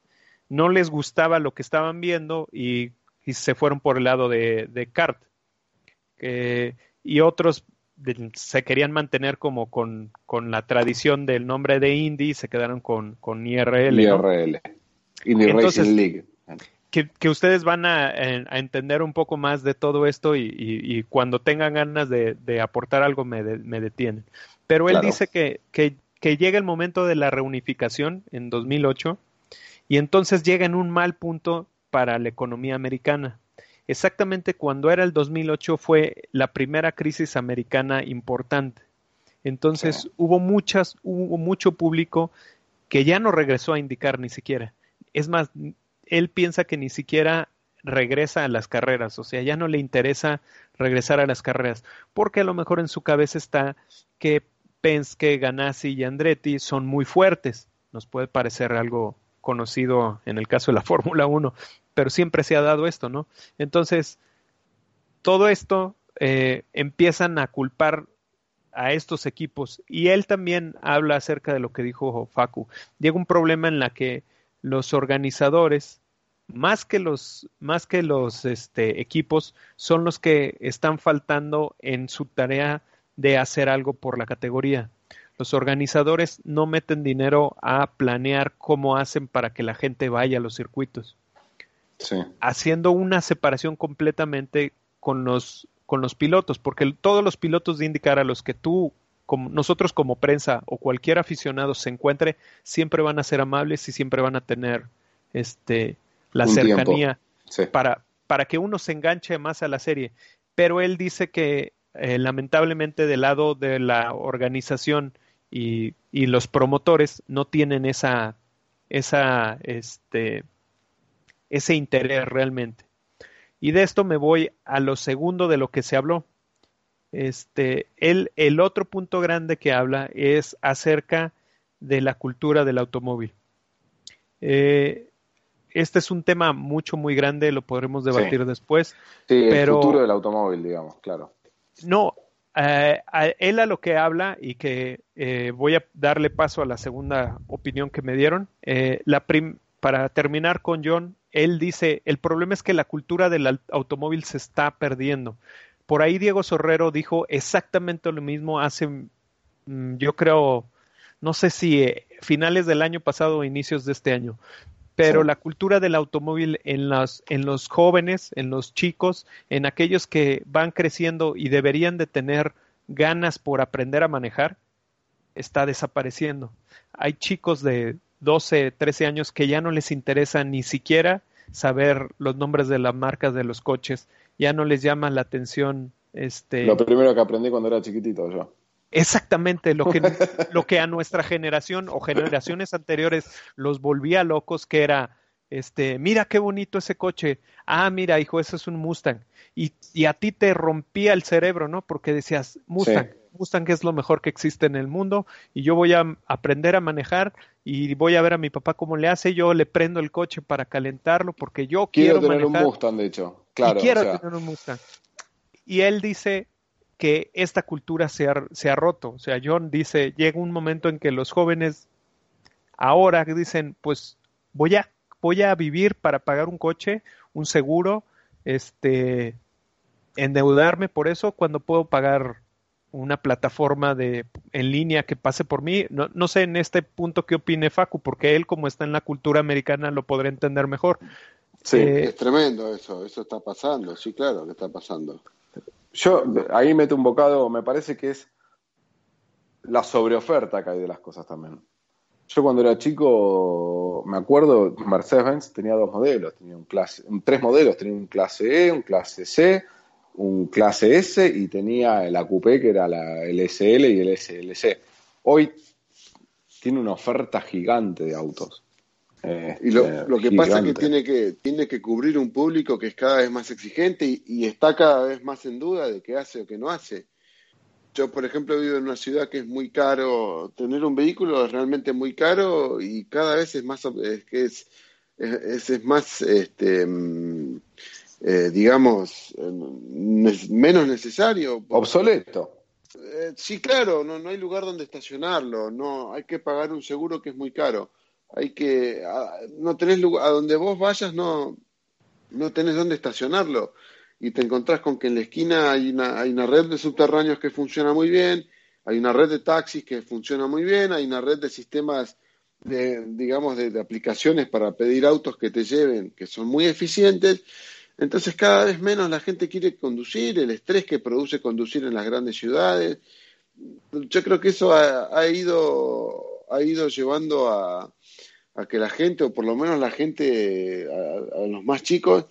no les gustaba lo que estaban viendo y, se fueron por el lado de, de CART y otros se querían mantener como con, la tradición del nombre de Indy y se quedaron con, con IRL. IRL. Indy Racing League. Que, ustedes van a, entender un poco más de todo esto y, cuando tengan ganas de, aportar algo me, me, detienen. Pero él dice que, que, que llega el momento de la reunificación en 2008 y entonces llega en un mal punto para la economía americana exactamente cuando era el 2008 fue la primera crisis americana importante. Entonces hubo muchas, hubo mucho público que ya no regresó a indicar ni siquiera. Es más, él piensa que ni siquiera regresa a las carreras, o sea, ya no le interesa regresar a las carreras, porque a lo mejor en su cabeza está que Penske, Ganassi y Andretti son muy fuertes. Nos puede parecer algo conocido en el caso de la <laughs> Fórmula 1, pero siempre se ha dado esto, ¿no? Entonces, todo esto eh, empiezan a culpar a estos equipos y él también habla acerca de lo que dijo Facu. Llega un problema en la que los organizadores más que los más que los este, equipos son los que están faltando en su tarea de hacer algo por la categoría. los organizadores no meten dinero a planear cómo hacen para que la gente vaya a los circuitos. Haciendo una separación completamente con los, con los pilotos, porque todos los pilotos de indicar a los que tú, como, nosotros como prensa o cualquier aficionado se encuentre, siempre van a ser amables y siempre van a tener este, la cercanía para, para que uno se enganche más a la serie. Pero él dice que eh, lamentablemente del lado de la organización y, y los promotores no tienen esa, esa, este, ese interés realmente. Y de esto me voy a lo segundo de lo que se habló. Este, el, el otro punto grande que habla es acerca de la cultura del automóvil. Eh, este es un tema mucho, muy grande, lo podremos debatir después. Sí, el futuro del automóvil, digamos, claro. No, eh, él a lo que habla y que eh, voy a darle paso a la segunda opinión que me dieron. Eh, la para terminar con John, él dice, el problema es que la cultura del automóvil se está perdiendo. Por ahí Diego Sorrero dijo exactamente lo mismo hace, mm, yo creo, no sé si finales del año pasado o inicios de este año pero la cultura del automóvil en, las, en los jóvenes, en los chicos, en aquellos que van creciendo y deberían de tener ganas por aprender a manejar, está desapareciendo. Hay chicos de 12, 13 años que ya no les interesa ni siquiera saber los nombres de las marcas de los coches, ya no les llama la atención este Lo primero que aprendí cuando era chiquitito yo. Exactamente lo que, <laughs> lo que a nuestra generación o generaciones anteriores los volvía locos, que era, este, mira qué bonito ese coche, ah, mira, hijo, ese es un Mustang. Y, y a ti te rompía el cerebro, ¿no? Porque decías, Mustang, Mustang es lo mejor que existe en el mundo y yo voy a aprender a manejar y voy a ver a mi papá cómo le hace, yo le prendo el coche para calentarlo porque yo quiero, quiero tener un Mustang, de hecho. Claro, quiero tener un Mustang. Y él dice, que esta cultura se ha, se ha roto. O sea, John dice, llega un momento en que los jóvenes ahora dicen, pues voy a, voy a vivir para pagar un coche, un seguro, este, endeudarme por eso cuando puedo pagar una plataforma de en línea que pase por mí. No, no sé en este punto qué opine Facu, porque él como está en la cultura americana lo podrá entender mejor. Sí, eh, es tremendo eso, eso está pasando, sí, claro que está pasando. Yo ahí meto un bocado, me parece que es la sobreoferta que hay de las cosas también. Yo cuando era chico, me acuerdo, Mercedes-Benz tenía dos modelos, tenía un clase, tres modelos, tenía un clase E, un clase C, un clase S y tenía el AQP que era la, el SL y el SLC. Hoy tiene una oferta gigante de autos. Eh, y lo, lo que pasa es que tiene, que tiene que cubrir un público que es cada vez más exigente y, está cada vez más en duda de qué hace o qué no hace. Yo, por ejemplo, vivo en una ciudad que es muy caro, tener un vehículo es realmente muy caro y cada vez es más, es, que es, es, es más, este, mm, eh, digamos, menos necesario. Obsoleto. Eh, sí, claro, no, no hay lugar donde estacionarlo, no hay que pagar un seguro que es muy caro hay que, no tenés lugar, a donde vos vayas no, no tenés dónde estacionarlo y te encontrás con que en la esquina hay una, hay una red de subterráneos que funciona muy bien, hay una red de taxis que funciona muy bien, hay una red de sistemas de, digamos, de, aplicaciones para pedir autos que te lleven, que son muy eficientes. Entonces cada vez menos la gente quiere conducir, el estrés que produce conducir en las grandes ciudades. Yo creo que eso ha ido, ha ido llevando a, a que la gente, o por lo menos la gente, a, los más chicos,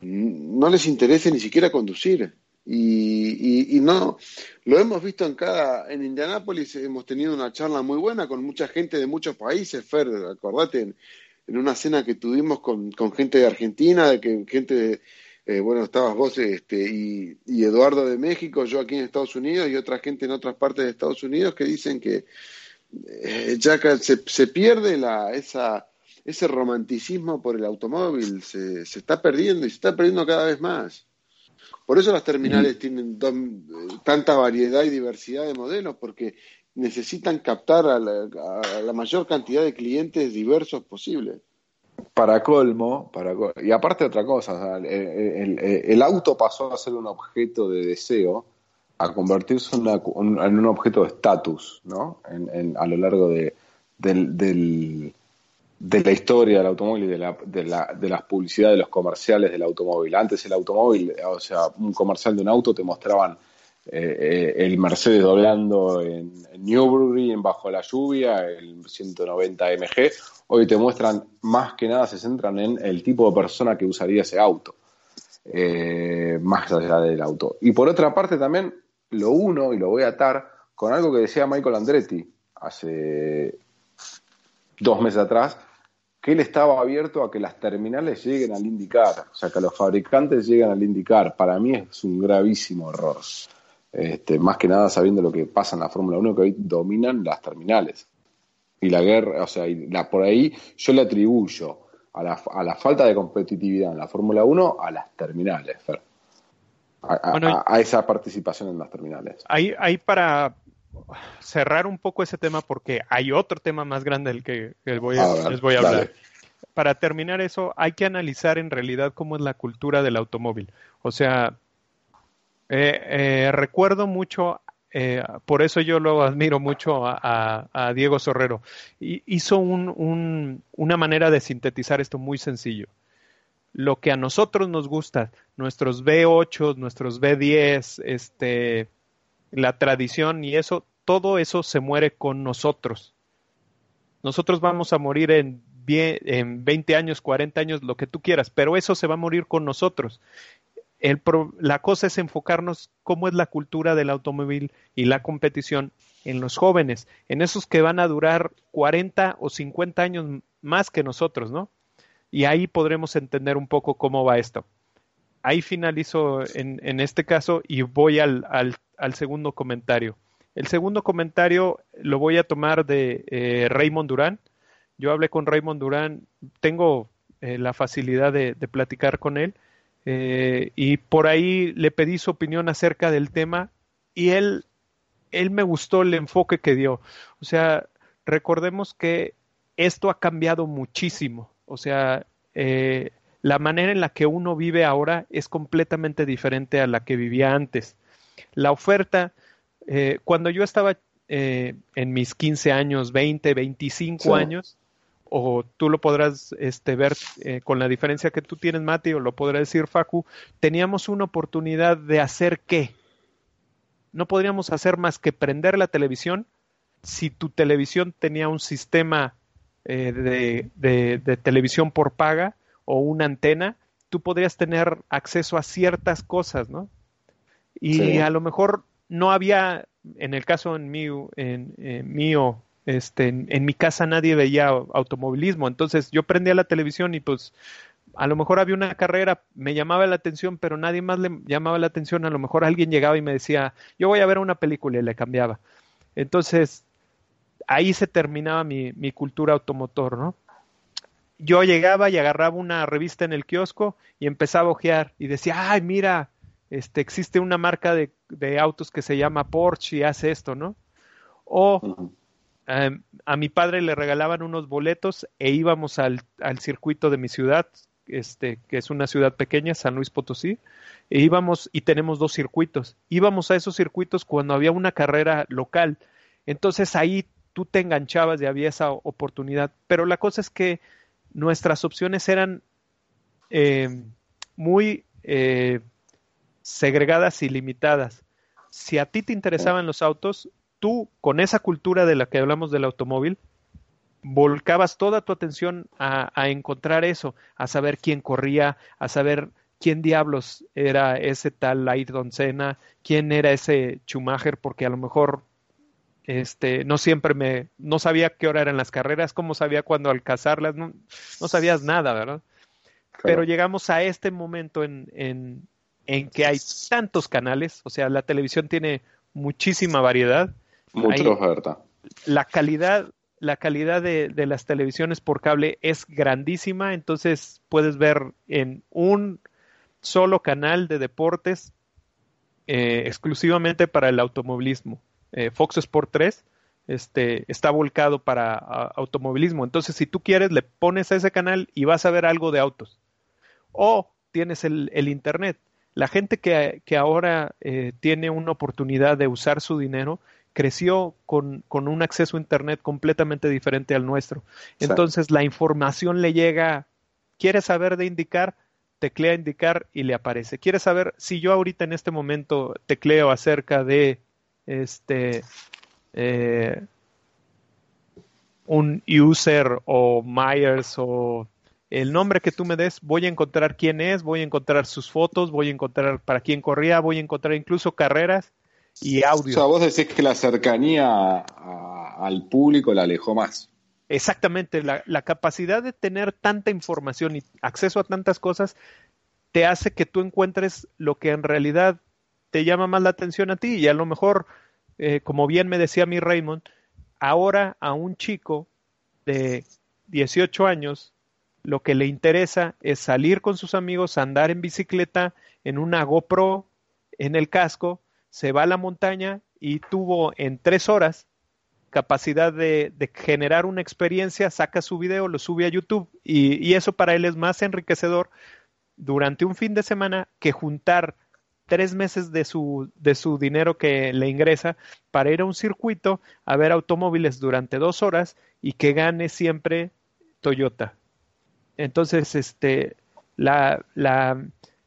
no les interese ni siquiera conducir. Y, y, no, lo hemos visto en cada, en Indianápolis hemos tenido una charla muy buena con mucha gente de muchos países, Fer, acordate, en, una cena que tuvimos con, con gente de Argentina, de que gente de, eh, bueno, estabas vos este, y, y, Eduardo de México, yo aquí en Estados Unidos y otra gente en otras partes de Estados Unidos que dicen que, eh, ya se, se pierde la, esa, ese romanticismo por el automóvil, se, se está perdiendo y se está perdiendo cada vez más. Por eso las terminales tienen tanta variedad y diversidad de modelos, porque necesitan captar a la, mayor cantidad de clientes diversos posible. Para colmo, para y aparte otra cosa, el, el, auto pasó a ser un objeto de deseo a convertirse en, un objeto de estatus, ¿no? a lo largo de, de la historia del automóvil y de la, de, la, de las publicidades de los comerciales del automóvil. Antes el automóvil, o sea, un comercial de un auto te mostraban eh, eh, el Mercedes doblando en, Newbury, en Bajo la Lluvia, el 190 MG. Hoy te muestran, más que nada, se centran en el tipo de persona que usaría ese auto, eh, más allá del auto. Y por otra parte también lo uno, y lo voy a atar, con algo que decía Michael Andretti hace dos meses atrás, que él estaba abierto a que las terminales lleguen al indicar, o sea, que los fabricantes lleguen al indicar. Para mí es un gravísimo error. Este, más que nada sabiendo lo que pasa en la Fórmula 1, que hoy dominan las terminales. Y la guerra, o sea, la, por ahí yo le atribuyo a la, a la falta de competitividad en la Fórmula 1 a las terminales, A, esa participación en las terminales. Ahí, ahí para cerrar un poco ese tema, porque hay otro tema más grande del que, voy les voy a hablar. Para terminar eso, hay que analizar en realidad cómo es la cultura del automóvil. O sea, eh, eh, recuerdo mucho, eh, por eso yo lo admiro mucho a, Diego Sorrero. hizo una manera de sintetizar esto muy sencillo. Lo que a nosotros nos gusta, nuestros B8, nuestros B10, este, la tradición y eso, todo eso se muere con nosotros. Nosotros vamos a morir en, en 20 años, 40 años, lo que tú quieras, pero eso se va a morir con nosotros la cosa es enfocarnos cómo es la cultura del automóvil y la competición en los jóvenes, en esos que van a durar 40 o 50 años más que nosotros, ¿no? Y ahí podremos entender un poco cómo va esto. Ahí finalizo en, este caso y voy al, segundo comentario. El segundo comentario lo voy a tomar de eh, Raymond Durán. Yo hablé con Raymond Durán, tengo eh, la facilidad de platicar con él eh, y por ahí le pedí su opinión acerca del tema y él, él me gustó el enfoque que dio. O sea, recordemos que esto ha cambiado muchísimo. O sea, eh, la manera en la que uno vive ahora es completamente diferente a la que vivía antes. La oferta, eh, cuando yo estaba en mis 15 años, 20, 25 años, o tú lo podrás este, ver eh, con la diferencia que tú tienes, Mati, o lo podrá decir Facu, teníamos una oportunidad de hacer qué. No podríamos hacer más que prender la televisión. Si tu televisión tenía un sistema eh, de, de, televisión por paga o una antena, tú podrías tener acceso a ciertas cosas, ¿no? Y a lo mejor no había, en el caso en mío, en, en mío este, en, mi casa nadie veía automovilismo, entonces yo prendía la televisión y pues a lo mejor había una carrera, me llamaba la atención, pero nadie más le llamaba la atención, a lo mejor alguien llegaba y me decía, yo voy a ver una película y le cambiaba. Entonces, ahí se terminaba mi, mi cultura automotor, ¿no? Yo llegaba y agarraba una revista en el kiosco y empezaba a ojear y decía, ay, mira, este, existe una marca de, de autos que se llama Porsche y hace esto, ¿no? O Em, a mi padre le regalaban unos boletos e íbamos al, circuito de mi ciudad, este, que es una ciudad pequeña, San Luis Potosí, e íbamos y tenemos dos circuitos. Íbamos a esos circuitos cuando había una carrera local. Entonces ahí tú te enganchabas y había esa oportunidad. Pero la cosa es que nuestras opciones eran em, muy eh, segregadas y limitadas. Si a ti te interesaban los autos, tú, con esa cultura de la que hablamos del automóvil, volcabas toda tu atención a, encontrar eso, a saber quién corría, a saber quién diablos era ese tal Ayrton Senna, quién era ese Schumacher, porque a lo mejor este, no siempre me, no sabía qué hora eran las carreras, cómo sabía cuándo alcanzarlas, no, no sabías nada, ¿verdad? Pero llegamos a este momento en, en, en que hay tantos canales, o sea, la televisión tiene muchísima variedad, mucha oferta. La calidad, la calidad de, las televisiones por cable es grandísima, entonces puedes ver en un solo canal de deportes eh, exclusivamente para el automovilismo. Eh, Fox Sport 3 este, está volcado para automovilismo. Entonces, si tú quieres, le pones a ese canal y vas a ver algo de autos. O tienes el, el Internet. la gente que, que ahora eh, tiene una oportunidad de usar su dinero creció con, con, un acceso a Internet completamente diferente al nuestro. Entonces la información le llega, quiere saber de indicar, teclea indicar y le aparece. Quiere saber si yo ahorita en este momento tecleo acerca de este eh, un user o Myers o el nombre que tú me des, voy a encontrar quién es, voy a encontrar sus fotos, voy a encontrar para quién corría, voy a encontrar incluso carreras y audio. O sea, vos decís que la cercanía al público la alejó más. Exactamente, la, la, capacidad de tener tanta información y acceso a tantas cosas te hace que tú encuentres lo que en realidad te llama más la atención a ti y a lo mejor, eh, como bien me decía mi Raymond, ahora a un chico de 18 años lo que le interesa es salir con sus amigos, andar en bicicleta, en una GoPro, en el casco, se va a la montaña y tuvo en tres horas capacidad de, generar una experiencia, saca su video, lo sube a YouTube y, y, eso para él es más enriquecedor durante un fin de semana que juntar tres meses de su, de su dinero que le ingresa para ir a un circuito a ver automóviles durante dos horas y que gane siempre Toyota. Entonces, este, la, la,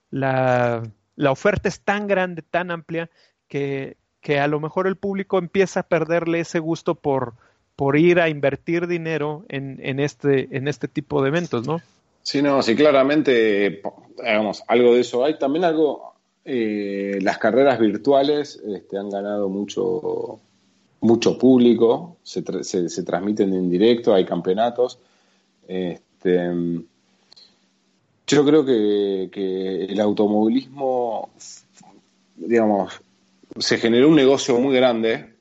la, la oferta es tan grande, tan amplia, que, que, a lo mejor el público empieza a perderle ese gusto por, por ir a invertir dinero en, en, este, en este tipo de eventos, ¿no? Sí, no, sí, claramente, digamos, algo de eso hay. También algo, eh, las carreras virtuales este, han ganado mucho, mucho público, se, se, transmiten en directo, hay campeonatos. Este, yo creo que, el automovilismo, digamos, se generó un negocio muy grande,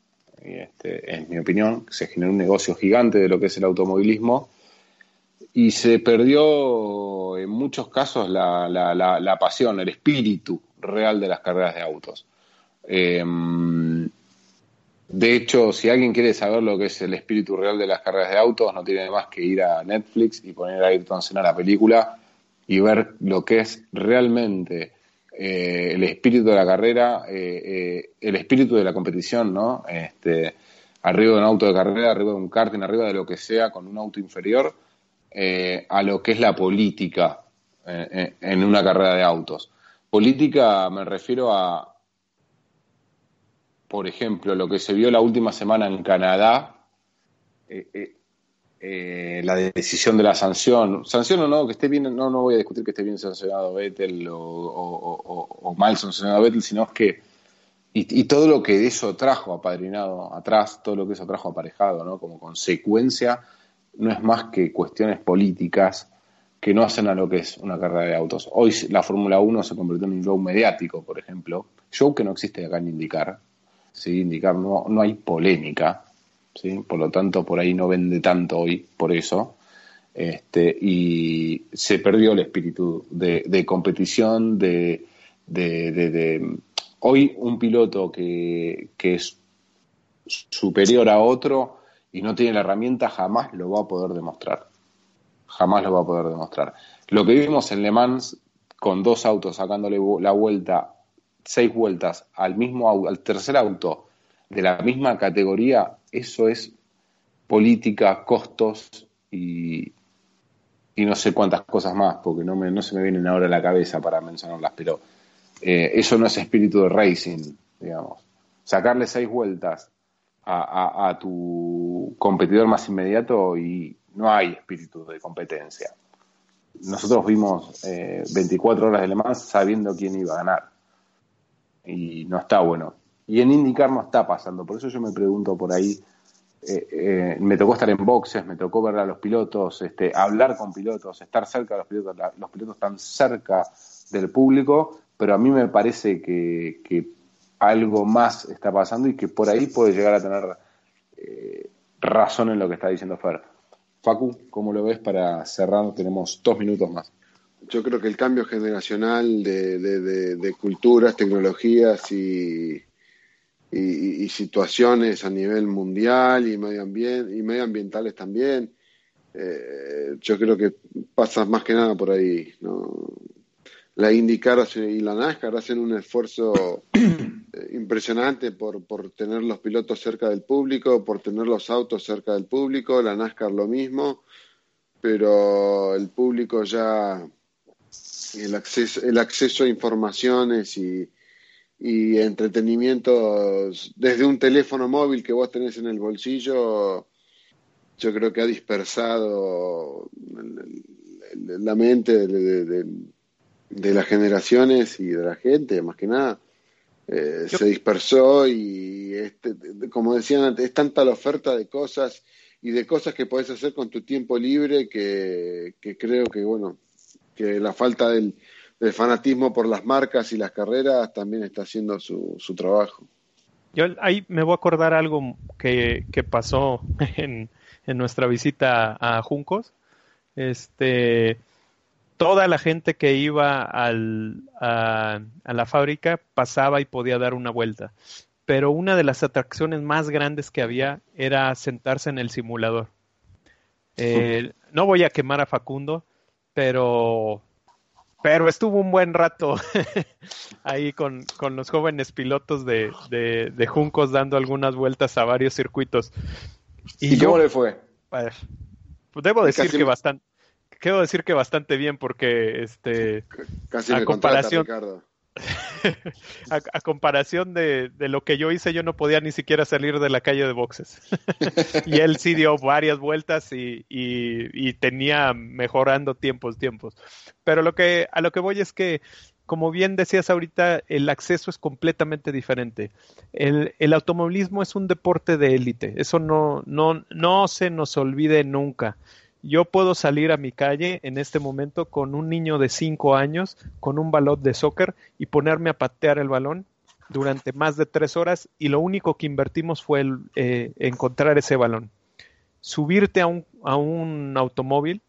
este, en mi opinión, se generó un negocio gigante de lo que es el automovilismo y se perdió en muchos casos la, la, pasión, el espíritu real de las carreras de autos. Em, de hecho, si alguien quiere saber lo que es el espíritu real de las carreras de autos, no tiene más que ir a Netflix y poner a Ayrton Senna la película y ver lo que es realmente eh, el espíritu de la carrera, eh, eh, el espíritu de la competición, ¿no? Este, arriba de un auto de carrera, arriba de un karting, arriba de lo que sea, con un auto inferior, a lo que es la política en una carrera de autos. Política me refiero a por ejemplo, lo que se vio la última semana en Canadá, eh, eh, eh, la decisión de la sanción, sanción o no, que esté bien, no, no voy a discutir que esté bien sancionado Vettel o, mal sancionado Vettel, sino que, y, todo lo que eso trajo apadrinado atrás, todo lo que eso trajo aparejado, ¿no? Como consecuencia, no es más que cuestiones políticas que no hacen a lo que es una carrera de autos. Hoy la Fórmula 1 se convirtió en un show mediático, por ejemplo, show que no existe acá en indicar, ¿sí? indicar no, no hay polémica, ¿sí? por lo tanto por ahí no vende tanto hoy por eso. Este, y se perdió el espíritu de, competición, de, de, hoy un piloto que, que es superior a otro y no tiene la herramienta jamás lo va a poder demostrar. Jamás lo va a poder demostrar. Lo que vimos en Le Mans con dos autos sacándole la vuelta seis vueltas al mismo al tercer auto de la misma categoría, eso es política, costos y, y no sé cuántas cosas más, porque no, me, no se me vienen ahora a la cabeza para mencionarlas, pero eh, eso no es espíritu de racing, digamos. Sacarle seis vueltas a, tu competidor más inmediato y no hay espíritu de competencia. Nosotros vimos eh, 24 horas de Le Mans sabiendo quién iba a ganar y no está bueno. Y en IndyCar no está pasando, por eso yo me pregunto por ahí, eh, eh, me tocó estar en boxes, me tocó ver a los pilotos, este, hablar con pilotos, estar cerca de los pilotos, los pilotos están cerca del público, pero a mí me parece que, que algo más está pasando y que por ahí puede llegar a tener eh, razón en lo que está diciendo Fer. Facu, ¿cómo lo ves para cerrar? Tenemos dos minutos más yo creo que el cambio generacional de, de, culturas, tecnologías y, y, situaciones a nivel mundial y, medio ambiente, y medioambientales también, eh, yo creo que pasa más que nada por ahí. ¿no? La IndyCar y la NASCAR hacen un esfuerzo <clears throat> eh, impresionante por, por tener los pilotos cerca del público, por tener los autos cerca del público, la NASCAR lo mismo, pero el público ya, el acceso, el acceso a informaciones y, y entretenimientos desde un teléfono móvil que vos tenés en el bolsillo, yo creo que ha dispersado la mente de, las generaciones y de la gente, más que nada. Eh, se dispersó y, este, como decían antes, es tanta la oferta de cosas y de cosas que podés hacer con tu tiempo libre que, que creo que, bueno, que la falta del, el fanatismo por las marcas y las carreras también está haciendo su, su trabajo. Yo ahí me voy a acordar algo que, que pasó <laughs> en, en, nuestra visita a Juncos. Este, toda la gente que iba al, a, a, la fábrica pasaba y podía dar una vuelta. Pero una de las atracciones más grandes que había era sentarse en el simulador. Eh, no voy a quemar a Facundo, pero pero estuvo un buen rato <laughs> ahí con, con, los jóvenes pilotos de, de, Juncos dando algunas vueltas a varios circuitos. ¿Y, cómo le fue? Pues, debo decir que bastante, quiero decir que bastante bien porque este casi a comparación <laughs> a, comparación de, de, lo que yo hice, yo no podía ni siquiera salir de la calle de boxes. <laughs> y él sí dio varias vueltas y, y, tenía mejorando tiempos, tiempos. Pero lo que, a lo que voy es que, como bien decías ahorita, el acceso es completamente diferente. El, el automovilismo es un deporte de élite. Eso no, no, no se nos olvide nunca yo puedo salir a mi calle en este momento con un niño de 5 años, con un balón de soccer y ponerme a patear el balón durante más de tres horas y lo único que invertimos fue el, eh, encontrar ese balón. Subirte a un, a un automóvil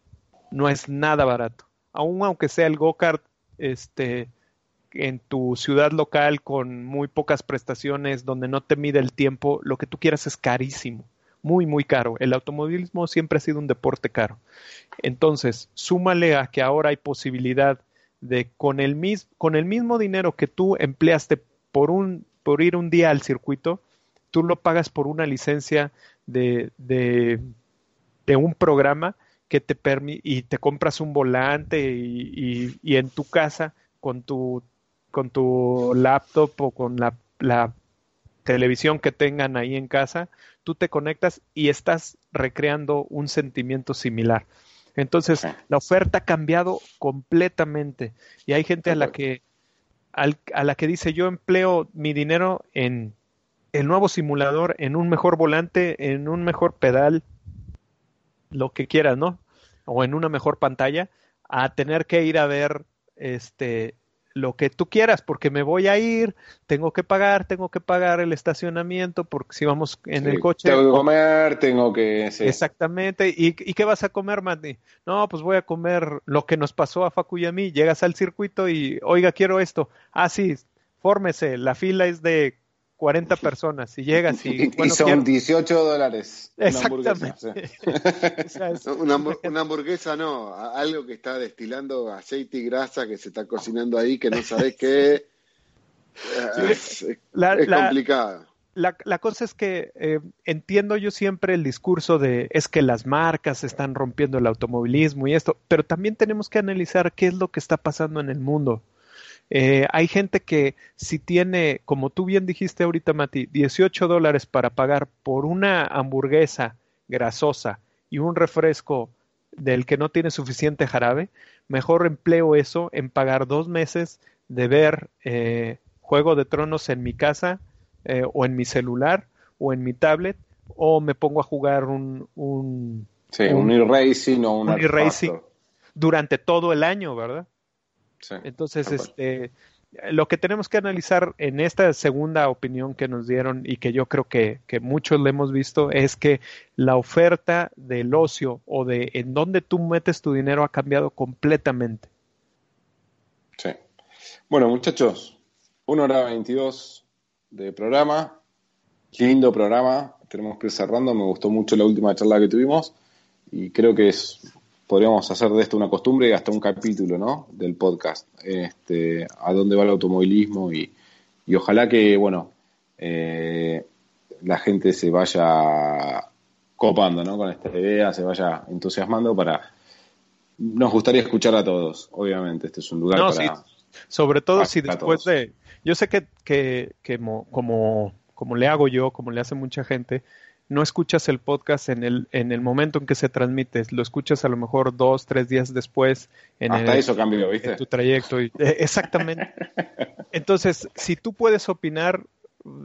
no es nada barato. Aún aunque sea el go-kart este, en tu ciudad local con muy pocas prestaciones, donde no te mide el tiempo, lo que tú quieras es carísimo muy, muy caro. El automovilismo siempre ha sido un deporte caro. Entonces, súmale a que ahora hay posibilidad de con el, mis, con el mismo dinero que tú empleaste por, un, por ir un día al circuito, tú lo pagas por una licencia de, de, un programa que te permite y te compras un volante y, y, en tu casa con tu con tu laptop o con la televisión que tengan ahí en casa, tú te conectas y estás recreando un sentimiento similar. Entonces, la oferta ha cambiado completamente y hay gente a la que a la que dice yo empleo mi dinero en el nuevo simulador, en un mejor volante, en un mejor pedal, lo que quieras, ¿no? O en una mejor pantalla, a tener que ir a ver este lo que tú quieras, porque me voy a ir, tengo que pagar, tengo que pagar el estacionamiento, porque si vamos en el coche. Tengo que comer, tengo que. Exactamente. ¿Y, ¿Y, qué vas a comer, Mati? No, pues voy a comer lo que nos pasó a Facu y a mí. Llegas al circuito y, oiga, quiero esto. Ah, sí, fórmese, la fila es de 40 <laughs> personas y llegas y... y son 18 dólares. Exactamente. Una hamburguesa, <laughs> <laughs> una, hamburguesa no, algo que está destilando aceite y grasa que se está cocinando ahí que no sabes qué. es, complicado. La, la, cosa es que eh, entiendo yo siempre el discurso de es que las marcas están rompiendo el automovilismo y esto, pero también tenemos que analizar qué es lo que está pasando en el mundo. Eh, hay gente que si tiene, como tú bien dijiste ahorita, Mati, 18 dólares para pagar por una hamburguesa grasosa y un refresco del que no tiene suficiente jarabe, mejor empleo eso en pagar dos meses de ver eh, Juego de Tronos en mi casa eh, o en mi celular o en mi tablet o me pongo a jugar un... un sí, un, e-racing o un e-racing durante todo el año, ¿verdad? Entonces, este, lo que tenemos que analizar en esta segunda opinión que nos dieron y que yo creo que, que, muchos le hemos visto es que la oferta del ocio o de en dónde tú metes tu dinero ha cambiado completamente. Sí. Bueno, muchachos, una hora 22 de programa. Lindo programa. Tenemos que ir cerrando. Me gustó mucho la última charla que tuvimos y creo que es podríamos hacer de esto una costumbre y hasta un capítulo, ¿no? Del podcast, este, a dónde va el automovilismo y, y ojalá que, bueno, eh, la gente se vaya copando, ¿no? Con esta idea, se vaya entusiasmando para... Nos gustaría escuchar a todos, obviamente, este es un lugar para... Sobre todo si después de... Yo sé que, que, que como, como le hago yo, como le hace mucha gente, no escuchas el podcast en el, en el momento en que se transmite, lo escuchas a lo mejor dos, tres días después. En Hasta eso cambió, ¿viste? En tu trayecto. Eh, exactamente. <laughs> Entonces, si tú puedes opinar,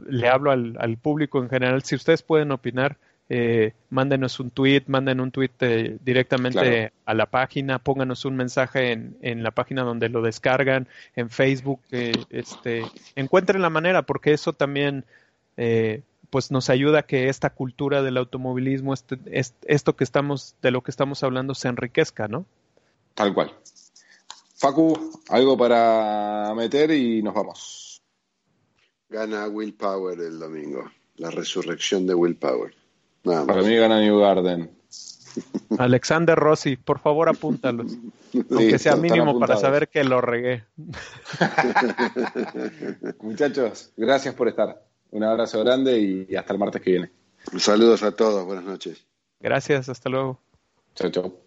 le hablo al, al público en general, si ustedes pueden opinar, eh, mándenos un tweet, manden un tweet eh, directamente a la página, pónganos un mensaje en, en, la página donde lo descargan, en Facebook, eh, este, encuentren la manera, porque eso también eh, pues nos ayuda a que esta cultura del automovilismo, este, esto que estamos, de lo que estamos hablando, se enriquezca, ¿no? Tal cual. Facu, algo para meter y nos vamos. Gana Will Power el domingo, la resurrección de Will Power. Para mí gana New Garden. <laughs> <laughs> Alexander Rossi, por favor apúntalos. aunque sea mínimo para saber que lo regué. <laughs> Muchachos, gracias por estar. Un abrazo grande y hasta el martes que viene. Saludos a todos, buenas noches. Gracias, hasta luego. Chao, chao.